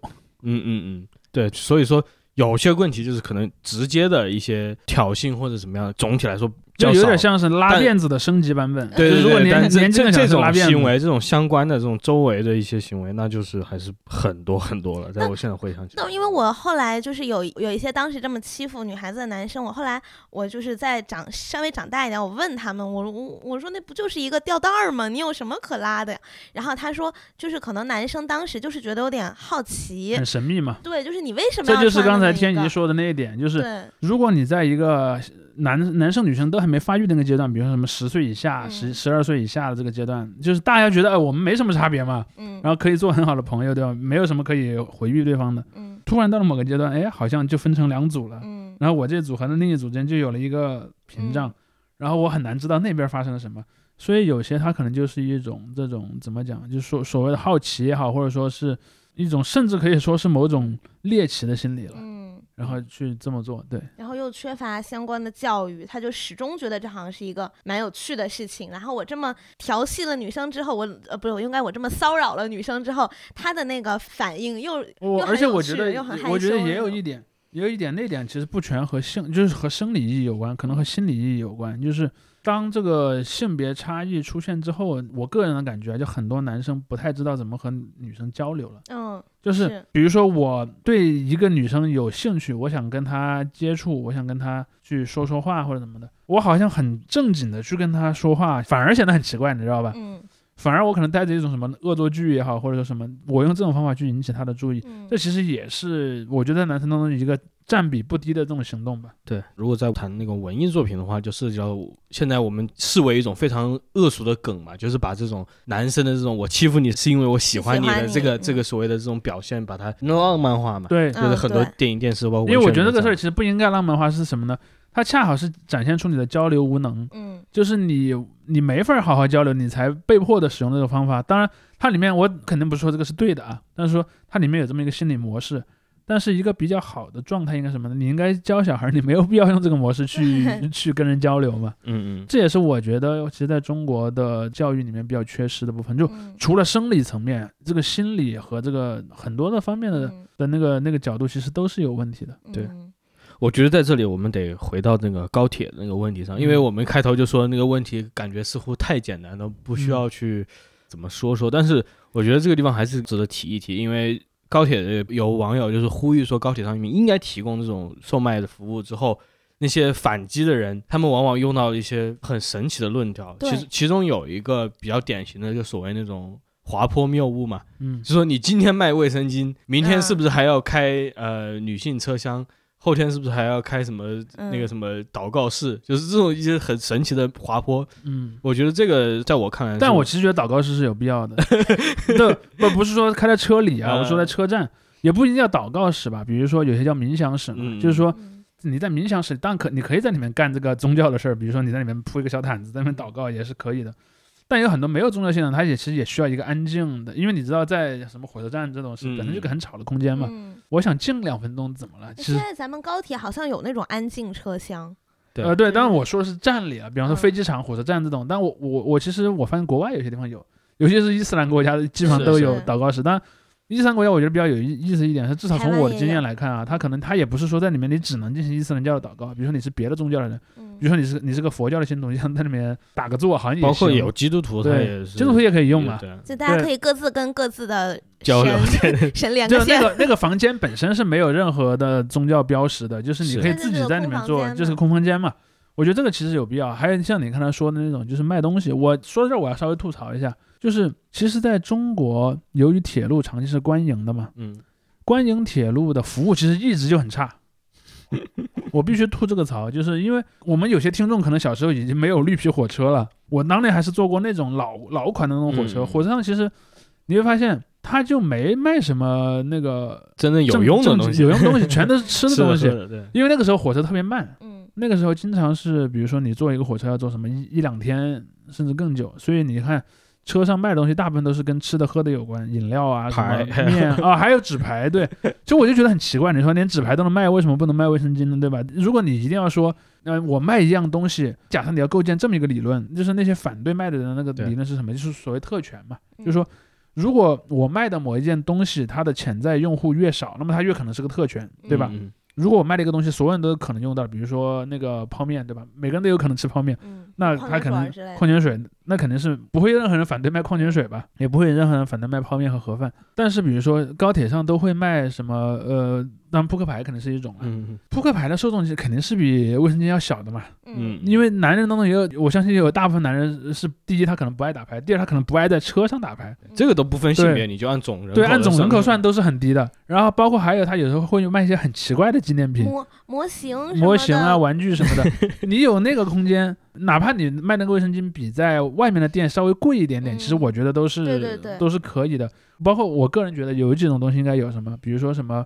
嗯嗯嗯，对，所以说有些问题就是可能直接的一些挑衅或者怎么样，总体来说就有点像是拉但辫子的升级版本。对如果年年轻的这这种拉辫子，行为，这种相关的这种周围的一些行为，那就是还是很多很多了。在我现在回想起来，那因为我后来就是有有一些当时这么欺负女孩子的男生，我后来我就是在长稍微长大一点，我问他们，我我我说那不就是一个吊带儿吗？你有什么可拉的呀？然后他说就是可能男生当时就是觉得有点好奇很，神秘嘛。对，就是你为什么这就是刚才天怡说的那一点，就是，如果你在一个男男生女生都还没发育的那个阶段，比如说什么十岁以下、嗯十十二岁以下的这个阶段，就是大家觉得哎我们没什么差别嘛，嗯然后可以做很好的朋友，对吧？没有什么可以回避对方的。嗯突然到了某个阶段，哎，好像就分成两组了，嗯然后我这组和另一组之间就有了一个屏障，然后我很难知道那边发生了什么。所以有些他可能就是一种这种怎么讲，就是说所谓的好奇也好，或者说是一种甚至可以说是某种猎奇的心理了，嗯，然后去这么做，对。然后又缺乏相关的教育，他就始终觉得这好像是一个蛮有趣的事情。然后我这么调戏了女生之后，我呃不是，我应该我这么骚扰了女生之后，他的那个反应又我而且我觉得我觉得也有一点，也有一点那点其实不全和性，就是和生理意义有关，可能和心理意义有关。就是当这个性别差异出现之后，我个人的感觉啊就很多男生不太知道怎么和女生交流了。嗯就是是比如说我对一个女生有兴趣，我想跟她接触，我想跟她去说说话或者怎么的，我好像很正经的去跟她说话，反而显得很奇怪，你知道吧？嗯反而我可能带着一种什么恶作剧也好，或者说什么，我用这种方法去引起她的注意，嗯这其实也是我觉得在男生当中一个占比不低的这种行动吧。对，如果再谈那个文艺作品的话，就涉及到现在我们视为一种非常恶俗的梗嘛，就是把这种男生的这种我欺负你是因为我喜欢你的这个嗯这个所谓的这种表现，把它浪漫化嘛。对，就是很多电影、电视包括因为我觉得这个事儿其实不应该浪漫化，是什么呢？它恰好是展现出你的交流无能，嗯就是你你没法好好交流，你才被迫的使用这个方法。当然，它里面我肯定不是说这个是对的啊，但是说它里面有这么一个心理模式。但是一个比较好的状态应该什么呢？你应该教小孩儿，你没有必要用这个模式去 去跟人交流嘛。嗯嗯，这也是我觉得其实在中国的教育里面比较缺失的部分，就嗯除了生理层面，这个心理和这个很多的方面的嗯的那个那个角度，其实都是有问题的。对嗯我觉得在这里我们得回到那个高铁那个问题上，因为嗯我们开头就说那个问题感觉似乎太简单了，不需要去怎么说说。但是我觉得这个地方还是值得提一提，因为高铁有网友就是呼吁说高铁上面应该提供这种售卖的服务之后。那些反击的人，他们往往用到一些很神奇的论调，其实其中有一个比较典型的，就所谓那种滑坡谬误嘛，嗯，就说你今天卖卫生巾，明天嗯是不是还要开、呃女性车厢？后天是不是还要开什么、那个嗯什么祷告室？就是这种一些很神奇的滑坡。嗯。我觉得这个在我看来，但我其实觉得祷告室是有必要的，对，不不是说开在车里啊，嗯我说在车站也不一定叫祷告室吧，比如说有些叫冥想室嘛，嗯就是说嗯你在冥想室，当然可你可以在里面干这个宗教的事儿，比如说你在里面铺一个小毯子，在里面祷告也是可以的。但有很多没有宗教性的，它也其实也需要一个安静的，因为你知道在什么火车站这种是嗯本身就个很吵的空间嘛。嗯我想静两分钟怎么了？其实现在咱们高铁好像有那种安静车厢，对呃，对，对当然我说的是站里啊，比方说嗯飞机场、火车站这种。但我我我其实我发现国外有些地方有，尤其是伊斯兰国家，基本上都有祷告室。但伊斯兰国家我觉得比较有意意思一点是，至少从我的经验来看啊，他可能他也不是说在里面你只能进行伊斯兰教的祷告，比如说你是别的宗教的人，嗯比如说你是你是个佛教的信徒，你想在里面打个坐，好像也行包括有基督徒，他对也是基督徒也可以用嘛。就大家可以各自跟各自的交流神 神连就那个那个房间本身是没有任何的宗教标识的，就是你可以自己在里面做，就是个空房间嘛。我觉得这个其实有必要。还有像你刚才说的那种，就是卖东西。我说到这儿，我要稍微吐槽一下，就是其实在中国，由于铁路长期是官营的嘛，嗯官营铁路的服务其实一直就很差。我必须吐这个槽，就是因为我们有些听众可能小时候已经没有绿皮火车了，我当年还是坐过那种老老款的那种火车，嗯火车上其实你会发现它就没卖什么那个真正有用的东西，有用的东西全都是吃的 东西，因为那个时候火车特别慢，嗯那个时候经常是比如说你坐一个火车要坐什么一一两天甚至更久，所以你看。车上卖的东西大部分都是跟吃的喝的有关，饮料啊、什么牌面啊，还有纸牌。对，其实我就觉得很奇怪，你说连纸牌都能卖，为什么不能卖卫生巾呢？对吧？如果你一定要说，呃，我卖一样东西，假设你要构建这么一个理论，就是那些反对卖的人那个理论是什么？就是所谓特权嘛，嗯就是说，如果我卖的某一件东西，它的潜在用户越少，那么它越可能是个特权，对吧？嗯如果我卖了一个东西，所有人都可能用到，比如说那个泡面，对吧？每个人都有可能吃泡面，嗯，那矿他可能矿泉水，那肯定是不会有任何人反对卖矿泉水吧，也不会有任何人反对卖泡面和盒饭。但是比如说高铁上都会卖什么，呃，当然扑克牌肯定是一种了。嗯扑克牌的受众其实肯定是比卫生间要小的嘛，嗯，因为男人当中也有，我相信也有大部分男人是第一他可能不爱打牌，第二他可能不爱在车上打牌，这个都不分性别，你就按总人对，口的按总人口算算都是很低的。然后包括还有他有时候会卖一些很奇怪的纪念品，模模型模型啊、玩具什么的，你有那个空间，哪怕你卖那个卫生巾比在外面的店稍微贵一点点，嗯其实我觉得都是对对对都是可以的。包括我个人觉得有几种东西应该有什么，比如说什么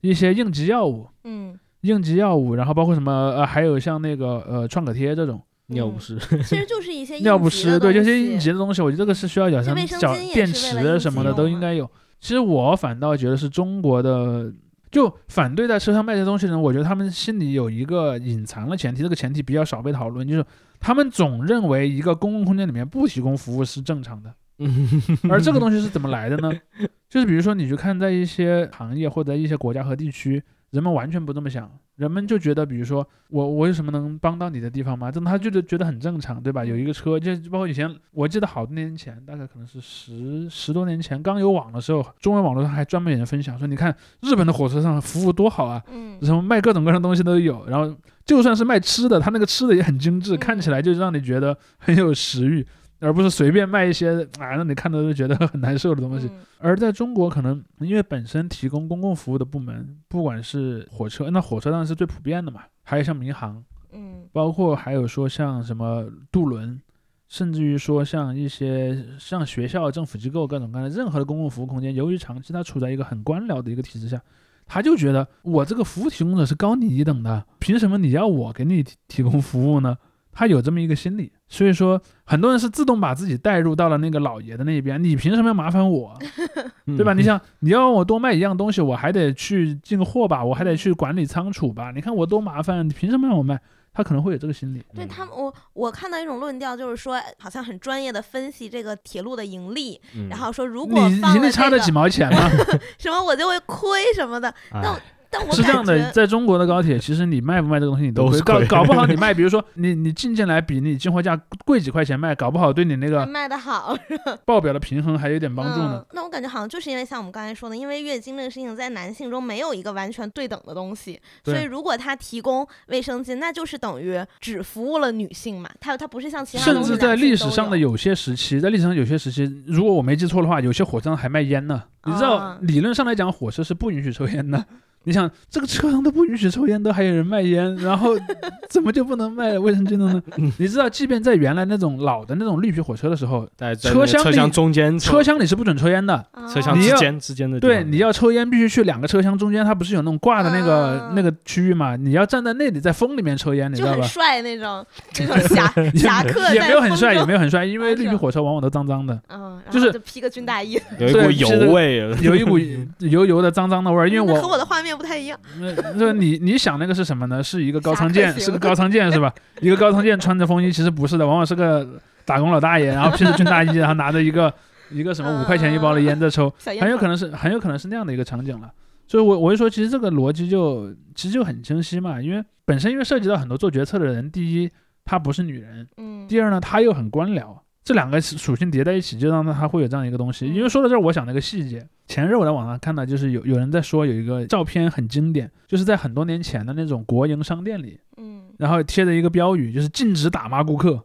一些应急药物、嗯，应急药物，然后包括什么呃，还有像那个呃创可贴这种尿不湿，其实就是一些尿不湿，对，应急的东这些应急的东西，我觉得这个是需要有像小电池什么的都应该有。其实我反倒觉得是中国的。就反对在车上卖这些东西的人，我觉得他们心里有一个隐藏的前提，这个前提比较少被讨论，就是他们总认为一个公共空间里面不提供服务是正常的，而这个东西是怎么来的呢？就是比如说你去看在一些行业或者一些国家和地区，人们完全不这么想，人们就觉得，比如说我我有什么能帮到你的地方吗？这他就觉得很正常，对吧？有一个车，就包括以前我记得好多年前，大概可能是十十多年前刚有网的时候，中文网络上还专门有人分享说，你看日本的火车上服务多好啊，嗯什么卖各种各样的东西都有，然后就算是卖吃的，他那个吃的也很精致，嗯看起来就让你觉得很有食欲，而不是随便卖一些啊让你看到就觉得很难受的东西。嗯而在中国，可能因为本身提供公共服务的部门，不管是火车，那火车当然是最普遍的嘛，还有像民航，嗯包括还有说像什么渡轮，甚至于说像一些像学校、政府机构各种各样的任何的公共服务空间，由于长期它处在一个很官僚的一个体制下，他就觉得我这个服务提供者是高你一等的，凭什么你要我给你提提供服务呢？他有这么一个心理，所以说很多人是自动把自己带入到了那个老爷的那边，你凭什么要麻烦我？对吧？你想，你要我多卖一样东西，我还得去进货吧，我还得去管理仓储吧，你看我多麻烦，你凭什么让我卖？他可能会有这个心理。对他们，我我看到一种论调，就是说，好像很专业的分析这个铁路的盈利，嗯然后说如你果放盈利差了几毛钱吗？什么，我就会亏什么的。那哎但我是这样的，在中国的高铁，其实你卖不卖这个东西，你。都会搞搞不好你 卖，比如说你你进进来比你进货价贵几块钱卖，搞不好对你那个卖的好，报表的平衡还有点帮助呢嗯。。那我感觉好像就是因为像我们刚才说的，因为月经这个事情在男性中没有一个完全对等的东西，所以如果他提供卫生巾，那就是等于只服务了女性嘛，他他不是像其他甚至在历史上的有些时期，在历史上有些时期，如果我没记错的话，有些火车上还卖烟呢。你知道啊，理论上来讲，火车是不允许抽烟的。你想，这个车上都不允许抽烟，都还有人卖烟，然后 怎么就不能卖卫生巾了呢？你知道，即便在原来那种老的那种绿皮火车的时候，车车厢车厢中间，车厢里是不准抽烟的。啊车厢之你要间之间的，对，你要抽烟必须去两个车厢中间，它不是有那种挂的那个、啊那个区域嘛？你要站在那里，在风里面抽烟，你知就很道吧？帅那种那种侠 侠客也没有很帅，也没有很帅，因为绿皮火车往往都脏脏的，嗯，就是披个军大衣，有一股油味，有一股油油的、脏脏的味儿。因为我和我我的画面不太一样。那那你你想那个是什么呢？是一个高仓健，是个高仓健是吧？一个高仓健穿着风衣，其实不是的，往往是个打工老大爷，然后披着军大衣，然后拿着一个一个什么五块钱一包的烟在抽，很有可能是很有可能是那样的一个场景了。所以我我就说，其实这个逻辑就其实就很清晰嘛，因为本身因为涉及到很多做决策的人，第一她不是女人，嗯第二呢她又很官僚，这两个属性叠在一起，就让它会有这样一个东西。嗯因为说到这儿，我想了一个细节，前日我在网上看到，就是有有人在说有一个照片很经典，就是在很多年前的那种国营商店里，嗯然后贴着一个标语，就是禁止打骂顾客。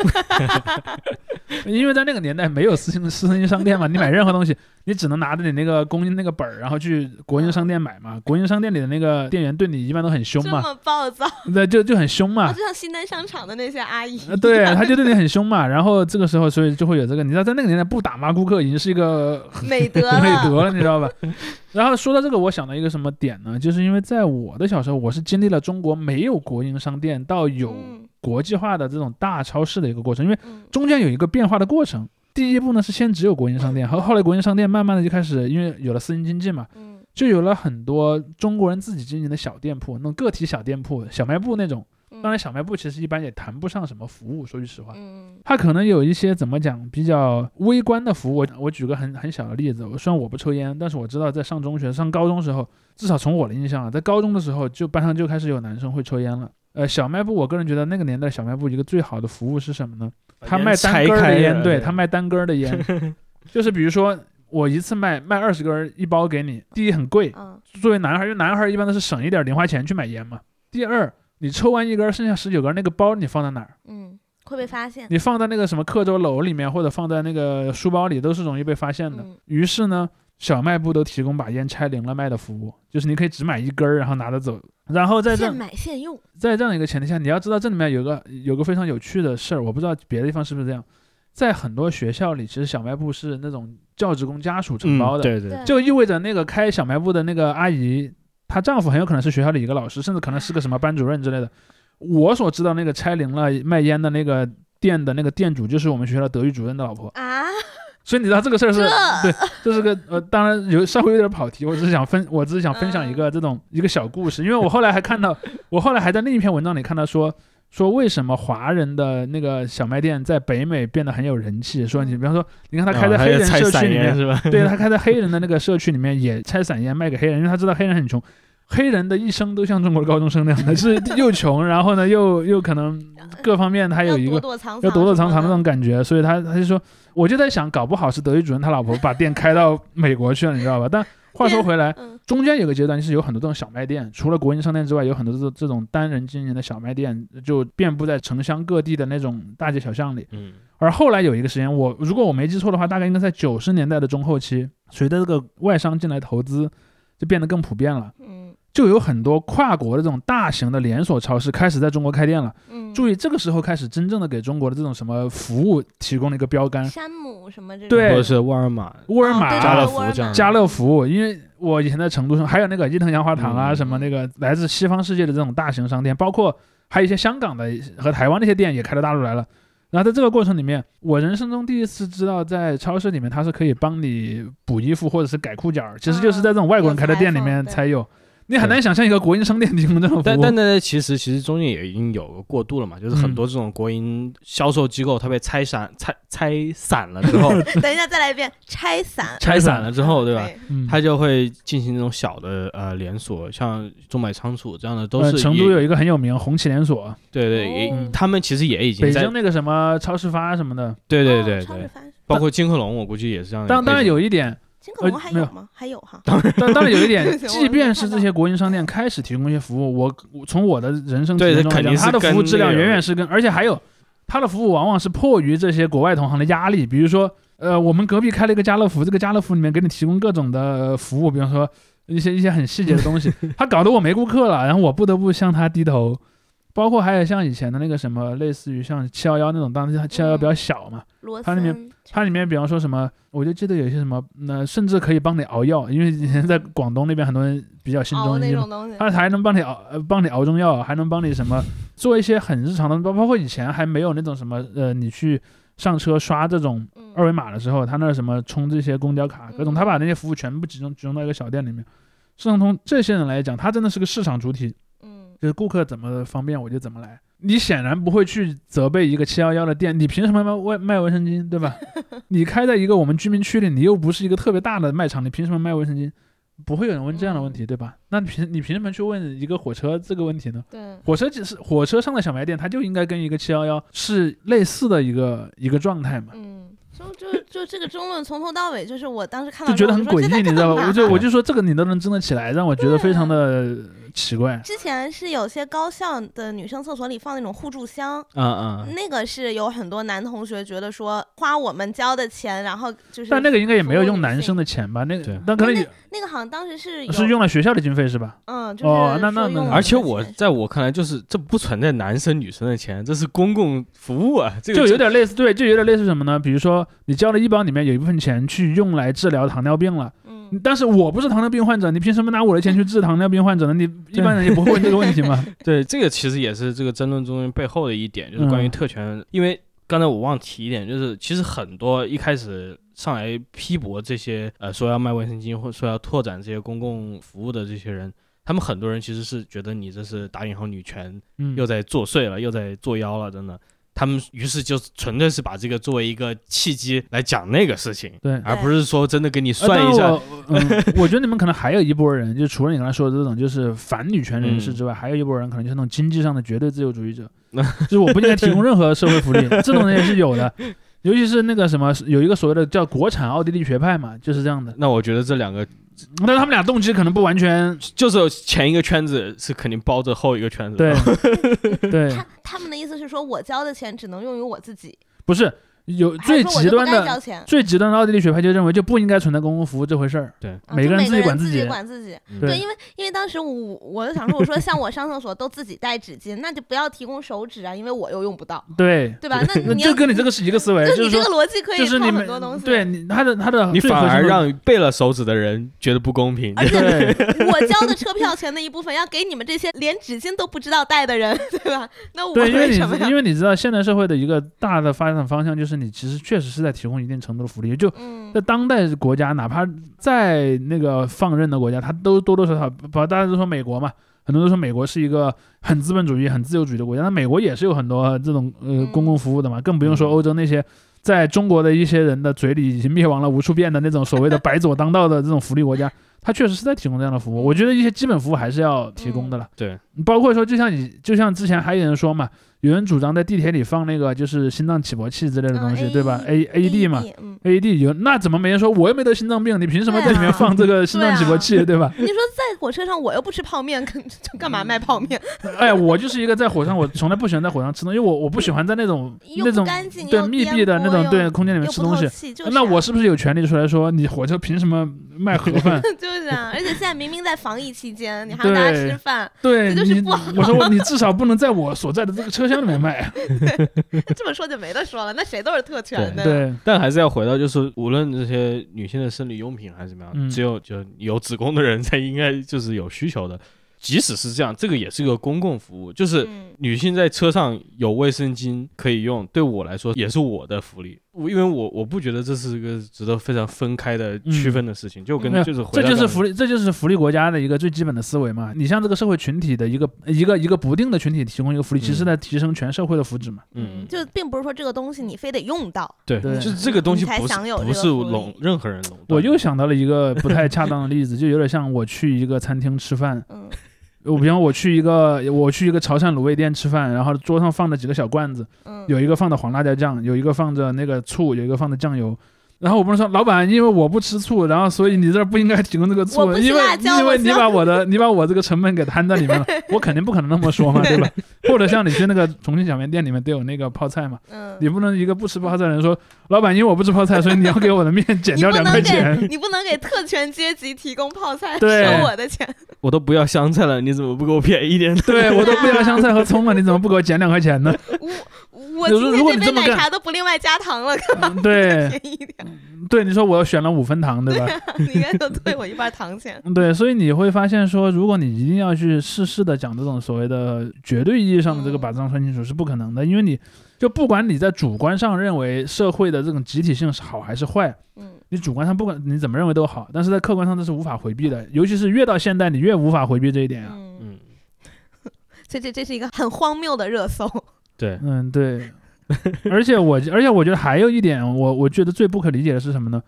因为在那个年代没有私信私营商店嘛，你买任何东西，你只能拿着你那个供应那个本儿，然后去国营商店买嘛。国营商店里的那个店员对你一般都很凶嘛，这么暴躁，对，就就很凶嘛哦，。就像西单商场的那些阿姨对，他就对你很凶嘛，然后这个时候，所以就会有这个，你知道，在那个年代不打骂顾客已经是一个美德 美了，德了，你知道吧？然后说到这个，我想到一个什么点呢？就是因为在我的小时候，我是经历了中国没有国营商店到有嗯国际化的这种大超市的一个过程，因为嗯中间有一个变化的过程。第一步呢是先只有国营商店，和后来国营商店慢慢的就开始，因为有了私营经济嘛，嗯就有了很多中国人自己经营的小店铺，那种个体小店铺、小卖部那种。嗯当然，小卖部其实一般也谈不上什么服务，说句实话。嗯它可能有一些怎么讲比较微观的服务。我我举个很很小的例子，我虽然我不抽烟，但是我知道在上中学、上高中时候，至少从我的印象啊，在高中的时候就班上就开始有男生会抽烟了。呃，小卖部，我个人觉得那个年代小卖部一个最好的服务是什么呢？他卖单根儿的烟，对他卖单根儿的烟，就是比如说我一次卖卖二十根儿一包给你，第一很贵，嗯作为男孩儿，因为男孩儿一般都是省一点零花钱去买烟嘛。第二，你抽完一根儿，剩下十九根儿，那个包你放在哪儿？嗯，会被发现，你放在那个什么课桌篓里面，或者放在那个书包里，都是容易被发现的。嗯于是呢，小卖部都提供把烟拆零了卖的服务，就是你可以只买一根儿，然后拿着走。然后在这现样买现用，在这样一个前提下，你要知道这里面有个有个非常有趣的事儿，我不知道别的地方是不是这样。在很多学校里，其实小卖部是那种教职工家属承包的，嗯对对对就意味着那个开小卖部的那个阿姨，她丈夫很有可能是学校里一个老师，甚至可能是个什么班主任之类的。我所知道那个拆零了卖烟的那个店的那个店主，就是我们学校的德育主任的老婆。啊，所以你知道这个事儿是对，这是个呃，当然有稍微有点跑题，我只是想分，我只是想分享一个这种一个小故事，因为我后来还看到，我后来还在另一篇文章里看到说。说为什么华人的那个小卖店在北美变得很有人气？说你比方说，你看他开在黑人社区里面，是吧？对他开在黑人的那个社区里面也拆散烟卖给黑人，因为他知道黑人很穷，黑人的一生都像中国的高中生那样的，是 又穷，然后呢又又可能 各方面他有一要个要躲躲藏藏的那种。感觉，所以他他就说，我就在想，搞不好是德育主任他老婆把店开到美国去了，你知道吧？但话说回来，嗯中间有个阶段就是有很多这种小卖店，除了国营商店之外，有很多这这种单人经营的小卖店，就遍布在城乡各地的那种大街小巷里。嗯而后来有一个时间，我如果我没记错的话，大概应该在九十年代的中后期，随着这个外商进来投资，就变得更普遍了，嗯就有很多跨国的这种大型的连锁超市开始在中国开店了。嗯，注意，这个时候开始真正的给中国的这种什么服务提供了一个标杆，山姆什么这种，对。或者是沃尔玛、沃尔玛、哦家乐福这样，家乐福，因为我以前在成都上，还有那个伊藤洋华堂啊，嗯。什么那个来自西方世界的这种大型商店，包括还有一些香港的和台湾那些店也开到大陆来了。然后在这个过程里面，我人生中第一次知道，在超市里面它是可以帮你补衣服或者是改裤脚儿，其实就是在这种外国人开的店里面才有。你很难想象一个国营商店提供这种服务。但但但其实其实中间也已经有个过渡了嘛，就是很嗯。多这种国营销售机构它被拆散拆拆散了之后，等一下再来一遍，拆散，拆散了之后，对吧？它就会进行这种小的呃连锁，像中百仓储这样的都是呃成都有一个很有名红旗连锁，对对，也哦他们其实也已经在北京那个什么超市发什么的。对对哦对。对，包括金客隆，我估计也是这样的。当当然有一点，金口龙呃没有还有吗？还有哈，当然当然有一点 即便是这些国营商店开始提供一些服务，我我从我的人生体对验中它的服务质量远远是跟，而且还有它的服务往往是迫于这些国外同行的压力，比如说，呃，我们隔壁开了一个家乐福，这个家乐福里面给你提供各种的服务，比方说一些一些很细节的东西，他搞得我没顾客了，然后我不得不向他低头。包括还有像以前的那个什么，类似于像七幺幺那种，当时七幺幺比较小嘛，罗它里面它里面比方说什么，我就记得有些什么，那、甚至可以帮你熬药，因为以前在广东那边很多人比较信中医嘛，那种东西，它还能帮你熬，呃，帮你熬中药，还能帮你什么做一些很日常的，包包括以前还没有那种什么，呃，你去上车刷这种嗯。二维码的时候，他那儿什么充这些公交卡，各种，嗯。他把那些服务全部集中集中到一个小店里面。市场通这些人来讲，他真的是个市场主体，嗯就是顾客怎么方便我就怎么来。你显然不会去责备一个七幺幺的店，你凭什么卖卫卖卫生巾，对吧？你开在一个我们居民区里，你又不是一个特别大的卖场，你凭什么卖卫生巾？不会有人问这样的问题，对吧？那你凭你凭什么去问一个火车这个问题呢？对，火车只是火车上的小卖店，它就应该跟一个七幺幺是类似的一个一个状态嘛，嗯，就就就这个争论从头到尾，就是我当时看到就觉得很诡异，你知道吧？我就我就说这个你都能争得起来，让我觉得非常的奇怪。之前是有些高校的女生厕所里放那种互助箱，嗯嗯，那个是有很多男同学觉得说花我们交的钱，然后就是但那个应该也没有用男生的钱吧？那个对，但可能也那个好像当时是是用了学校的经费是吧？嗯，就是哦那那那而且我在我看来，就是这不存在男生女生的钱，这是公共服务啊，这个就有点类似，对，就有点类似什么呢？比如说你交了医保里面有一部分钱去用来治疗糖尿病了，嗯，但是我不是糖尿病患者，你凭什么拿我的钱去治糖尿病患者呢？你一般人也不会问这个问题嘛。对，这个其实也是这个争论中间背后的一点，就是关于嗯特权。因为刚才我忘提一点，就是其实很多一开始上来批驳这些呃说要卖卫生巾或者说要拓展这些公共服务的这些人，他们很多人其实是觉得你这是打引号女权嗯，又在作祟了，又在作妖了，真的。他们于是就纯粹是把这个作为一个契机来讲那个事情，对。而不是说真的给你呃算一下。嗯，我觉得你们可能还有一波人，就除了你刚才说的这种就是反女权人士之外，还有一波人可能就是那种经济上的绝对自由主义者，就是我不应该提供任何社会福利，这种人也是有的。尤其是那个什么，有一个所谓的叫国产奥地利学派嘛，就是这样的。那我觉得这两个但他们俩动机可能不完全就是前一个圈子是肯定包着后一个圈子的。对对，他他们的意思是说我交的钱只能用于我自己，不是有最极端的最极端的奥地利学派就认为就不应该存在公共服务这回事儿，对，每每个人自己管自己管自己。嗯对对，因为因为当时我我就想说，我说像我上厕所都自己带纸巾，那就不要提供手纸啊，因为我又用不到，对，对吧？那那你就跟你这个是一个思维，就是你这个逻辑可以套就是你们很多东西。对你他的他的你反而让背了手纸的人觉得不公平。而且对我交的车票钱的一部分要给你们这些连纸巾都不知道带的人，对吧？那我对，因为你为什么因？为你知道现代社会的一个大的发展方向就是你其实确实是在提供一定程度的福利，就嗯。在当代国家，哪怕在那个放任的国家，它都多多少少，把大家都说美国嘛，很多人都说美国是一个很资本主义、很自由主义的国家，那美国也是有很多这种呃嗯公共服务的嘛，更不用说嗯。欧洲那些在中国的一些人的嘴里已经灭亡了无数遍的那种所谓的白左当道的这种福利国家，它确实是在提供这样的服务。我觉得一些基本服务还是要提供的了。对，包括说，就像你，就像之前还有人说嘛，有人主张在地铁里放那个就是心脏起搏器之类的东西，嗯对吧？A A D 嘛，嗯，，AED 有，那怎么没人说我又没得心脏病，你凭什么在里面放这个心脏起搏器，对吧？你说在火车上我又不吃泡面，干 就干嘛卖泡面？哎，我就是一个在火上，我从来不喜欢在火上吃东西，因为我我不喜欢在那种那种对密闭的那种对空间里面吃东西。那啊我是不是有权利出来说你火车凭什么卖盒饭？就是啊，而且现在明明在防疫期间，你还让大家吃饭，对就是不好，我说你至少不能在我所在的这个车厢里面卖。这么说就没得说了，那谁都是特权的。对，但还是要回到，就是无论这些女性的生理用品还是怎么样，嗯只有就有子宫的人才应该就是有需求的。即使是这样，这个也是个公共服务，就是嗯女性在车上有卫生巾可以用，对我来说也是我的福利。我因为我我不觉得这是一个值得非常分开的区分的事情，就跟就是回这就是福利，这就是福利国家的一个最基本的思维嘛。你向这个社会群体的一个一个一个不定的群体提供一个福利，其实在提升全社会的福祉嘛。嗯，就并不是说这个东西你非得用到，对，对就是这个东西不是享有这不是个福利垄任何人垄断。我又想到了一个不太恰当的例子，就有点像我去一个餐厅吃饭，嗯我比方我去一个我去一个潮汕卤味店吃饭，然后桌上放着几个小罐子，嗯，有一个放的黄辣椒酱，有一个放着那个醋，有一个放的酱油。然后我不是说老板，因为我不吃醋，然后所以你这儿不应该提供这个醋，因为因为你把我的 你把我这个成本给摊在里面了，我肯定不可能那么说嘛，对吧？或者像你去那个重庆小面店里面都有那个泡菜嘛，嗯，你不能一个不吃泡菜的人说，老板，因为我不吃泡菜，所以你要给我的面减掉两块钱。你不能给特权阶级提供泡菜，对收我的钱。我都不要香菜了，你怎么不给我便宜一点？对我都不要香菜和葱了，你怎么不给我减两块钱呢？我我今天这杯奶茶都不另外加糖了，干嘛嗯对便宜一点？对，你说我选了五分糖，对吧？你应该就退我一半糖钱。对，所以你会发现说，如果你一定要去事事的讲这种所谓的绝对意义上的这个嗯把账算清楚是不可能的，因为你就不管你在主观上认为社会的这种集体性是好还是坏，嗯你主观上不管你怎么认为都好，但是在客观上这是无法回避的，尤其是越到现代，你越无法回避这一点啊。嗯，嗯，这这这是一个很荒谬的热搜。对，嗯，对。而且我而且我觉得还有一点，我我觉得最不可理解的是什么呢？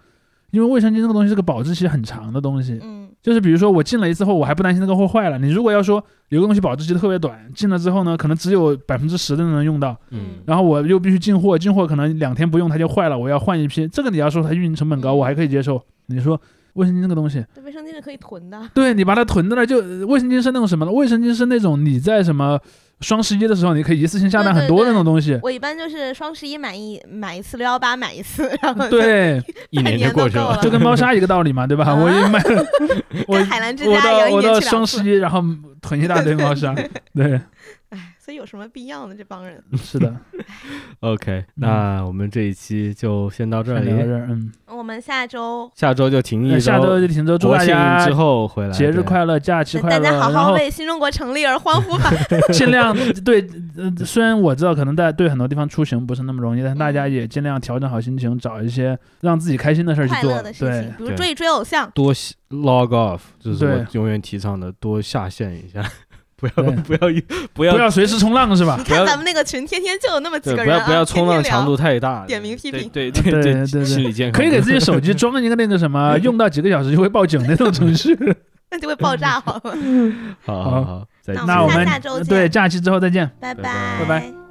因为卫生巾这个东西是个保质期很长的东西，嗯就是比如说我进了一次货，我还不担心那个货坏了。你如果要说有个东西保质期特别短，进了之后呢，可能只有百分之十的人能用到，嗯然后我又必须进货，进货可能两天不用它就坏了，我要换一批。这个你要说它运营成本高，嗯我还可以接受。你说卫生巾这个东西，这卫生巾是可以囤的。对你把它囤在那儿，就呃卫生巾是那种什么呢？卫生巾是那种你在什么双十一的时候，你可以一次性下单很多那种东西。我一般就是双十一买一买一次，六幺八买一次，然后对，一年就过去了。就跟猫砂一个道理嘛，对吧？啊我一买，我海澜之我到我到。双十一，然后囤一大堆猫砂。对，哎，所以有什么必要呢？这帮人。是的，OK，那我们这一期就先到这里，先聊到这儿，嗯，我们下周下周就停一周下周就停周，祝国庆大家之后回来，节日快乐，假期快乐，大家好好为新中国成立而欢呼吧。尽量对，呃，虽然我知道可能大家对很多地方出行不是那么容易，但是大家也尽量调整好心情，找一些让自己开心的事儿去做快乐的。事对情，，比如追一追偶像。多 log off，就是我永远提倡的，多下线一下，不要 不要一不要不要随时冲浪是吧你？看咱们那个群，天天就有那么几个人啊，不要不要冲浪强度太大，点名批评对对对对对对心理健康可以给自己手机装一个那个什么，用到几个小时就会报警那种程序。那就会爆炸好了。好好好，再见那我们那我们下下周见对假期之后再见。拜拜拜拜拜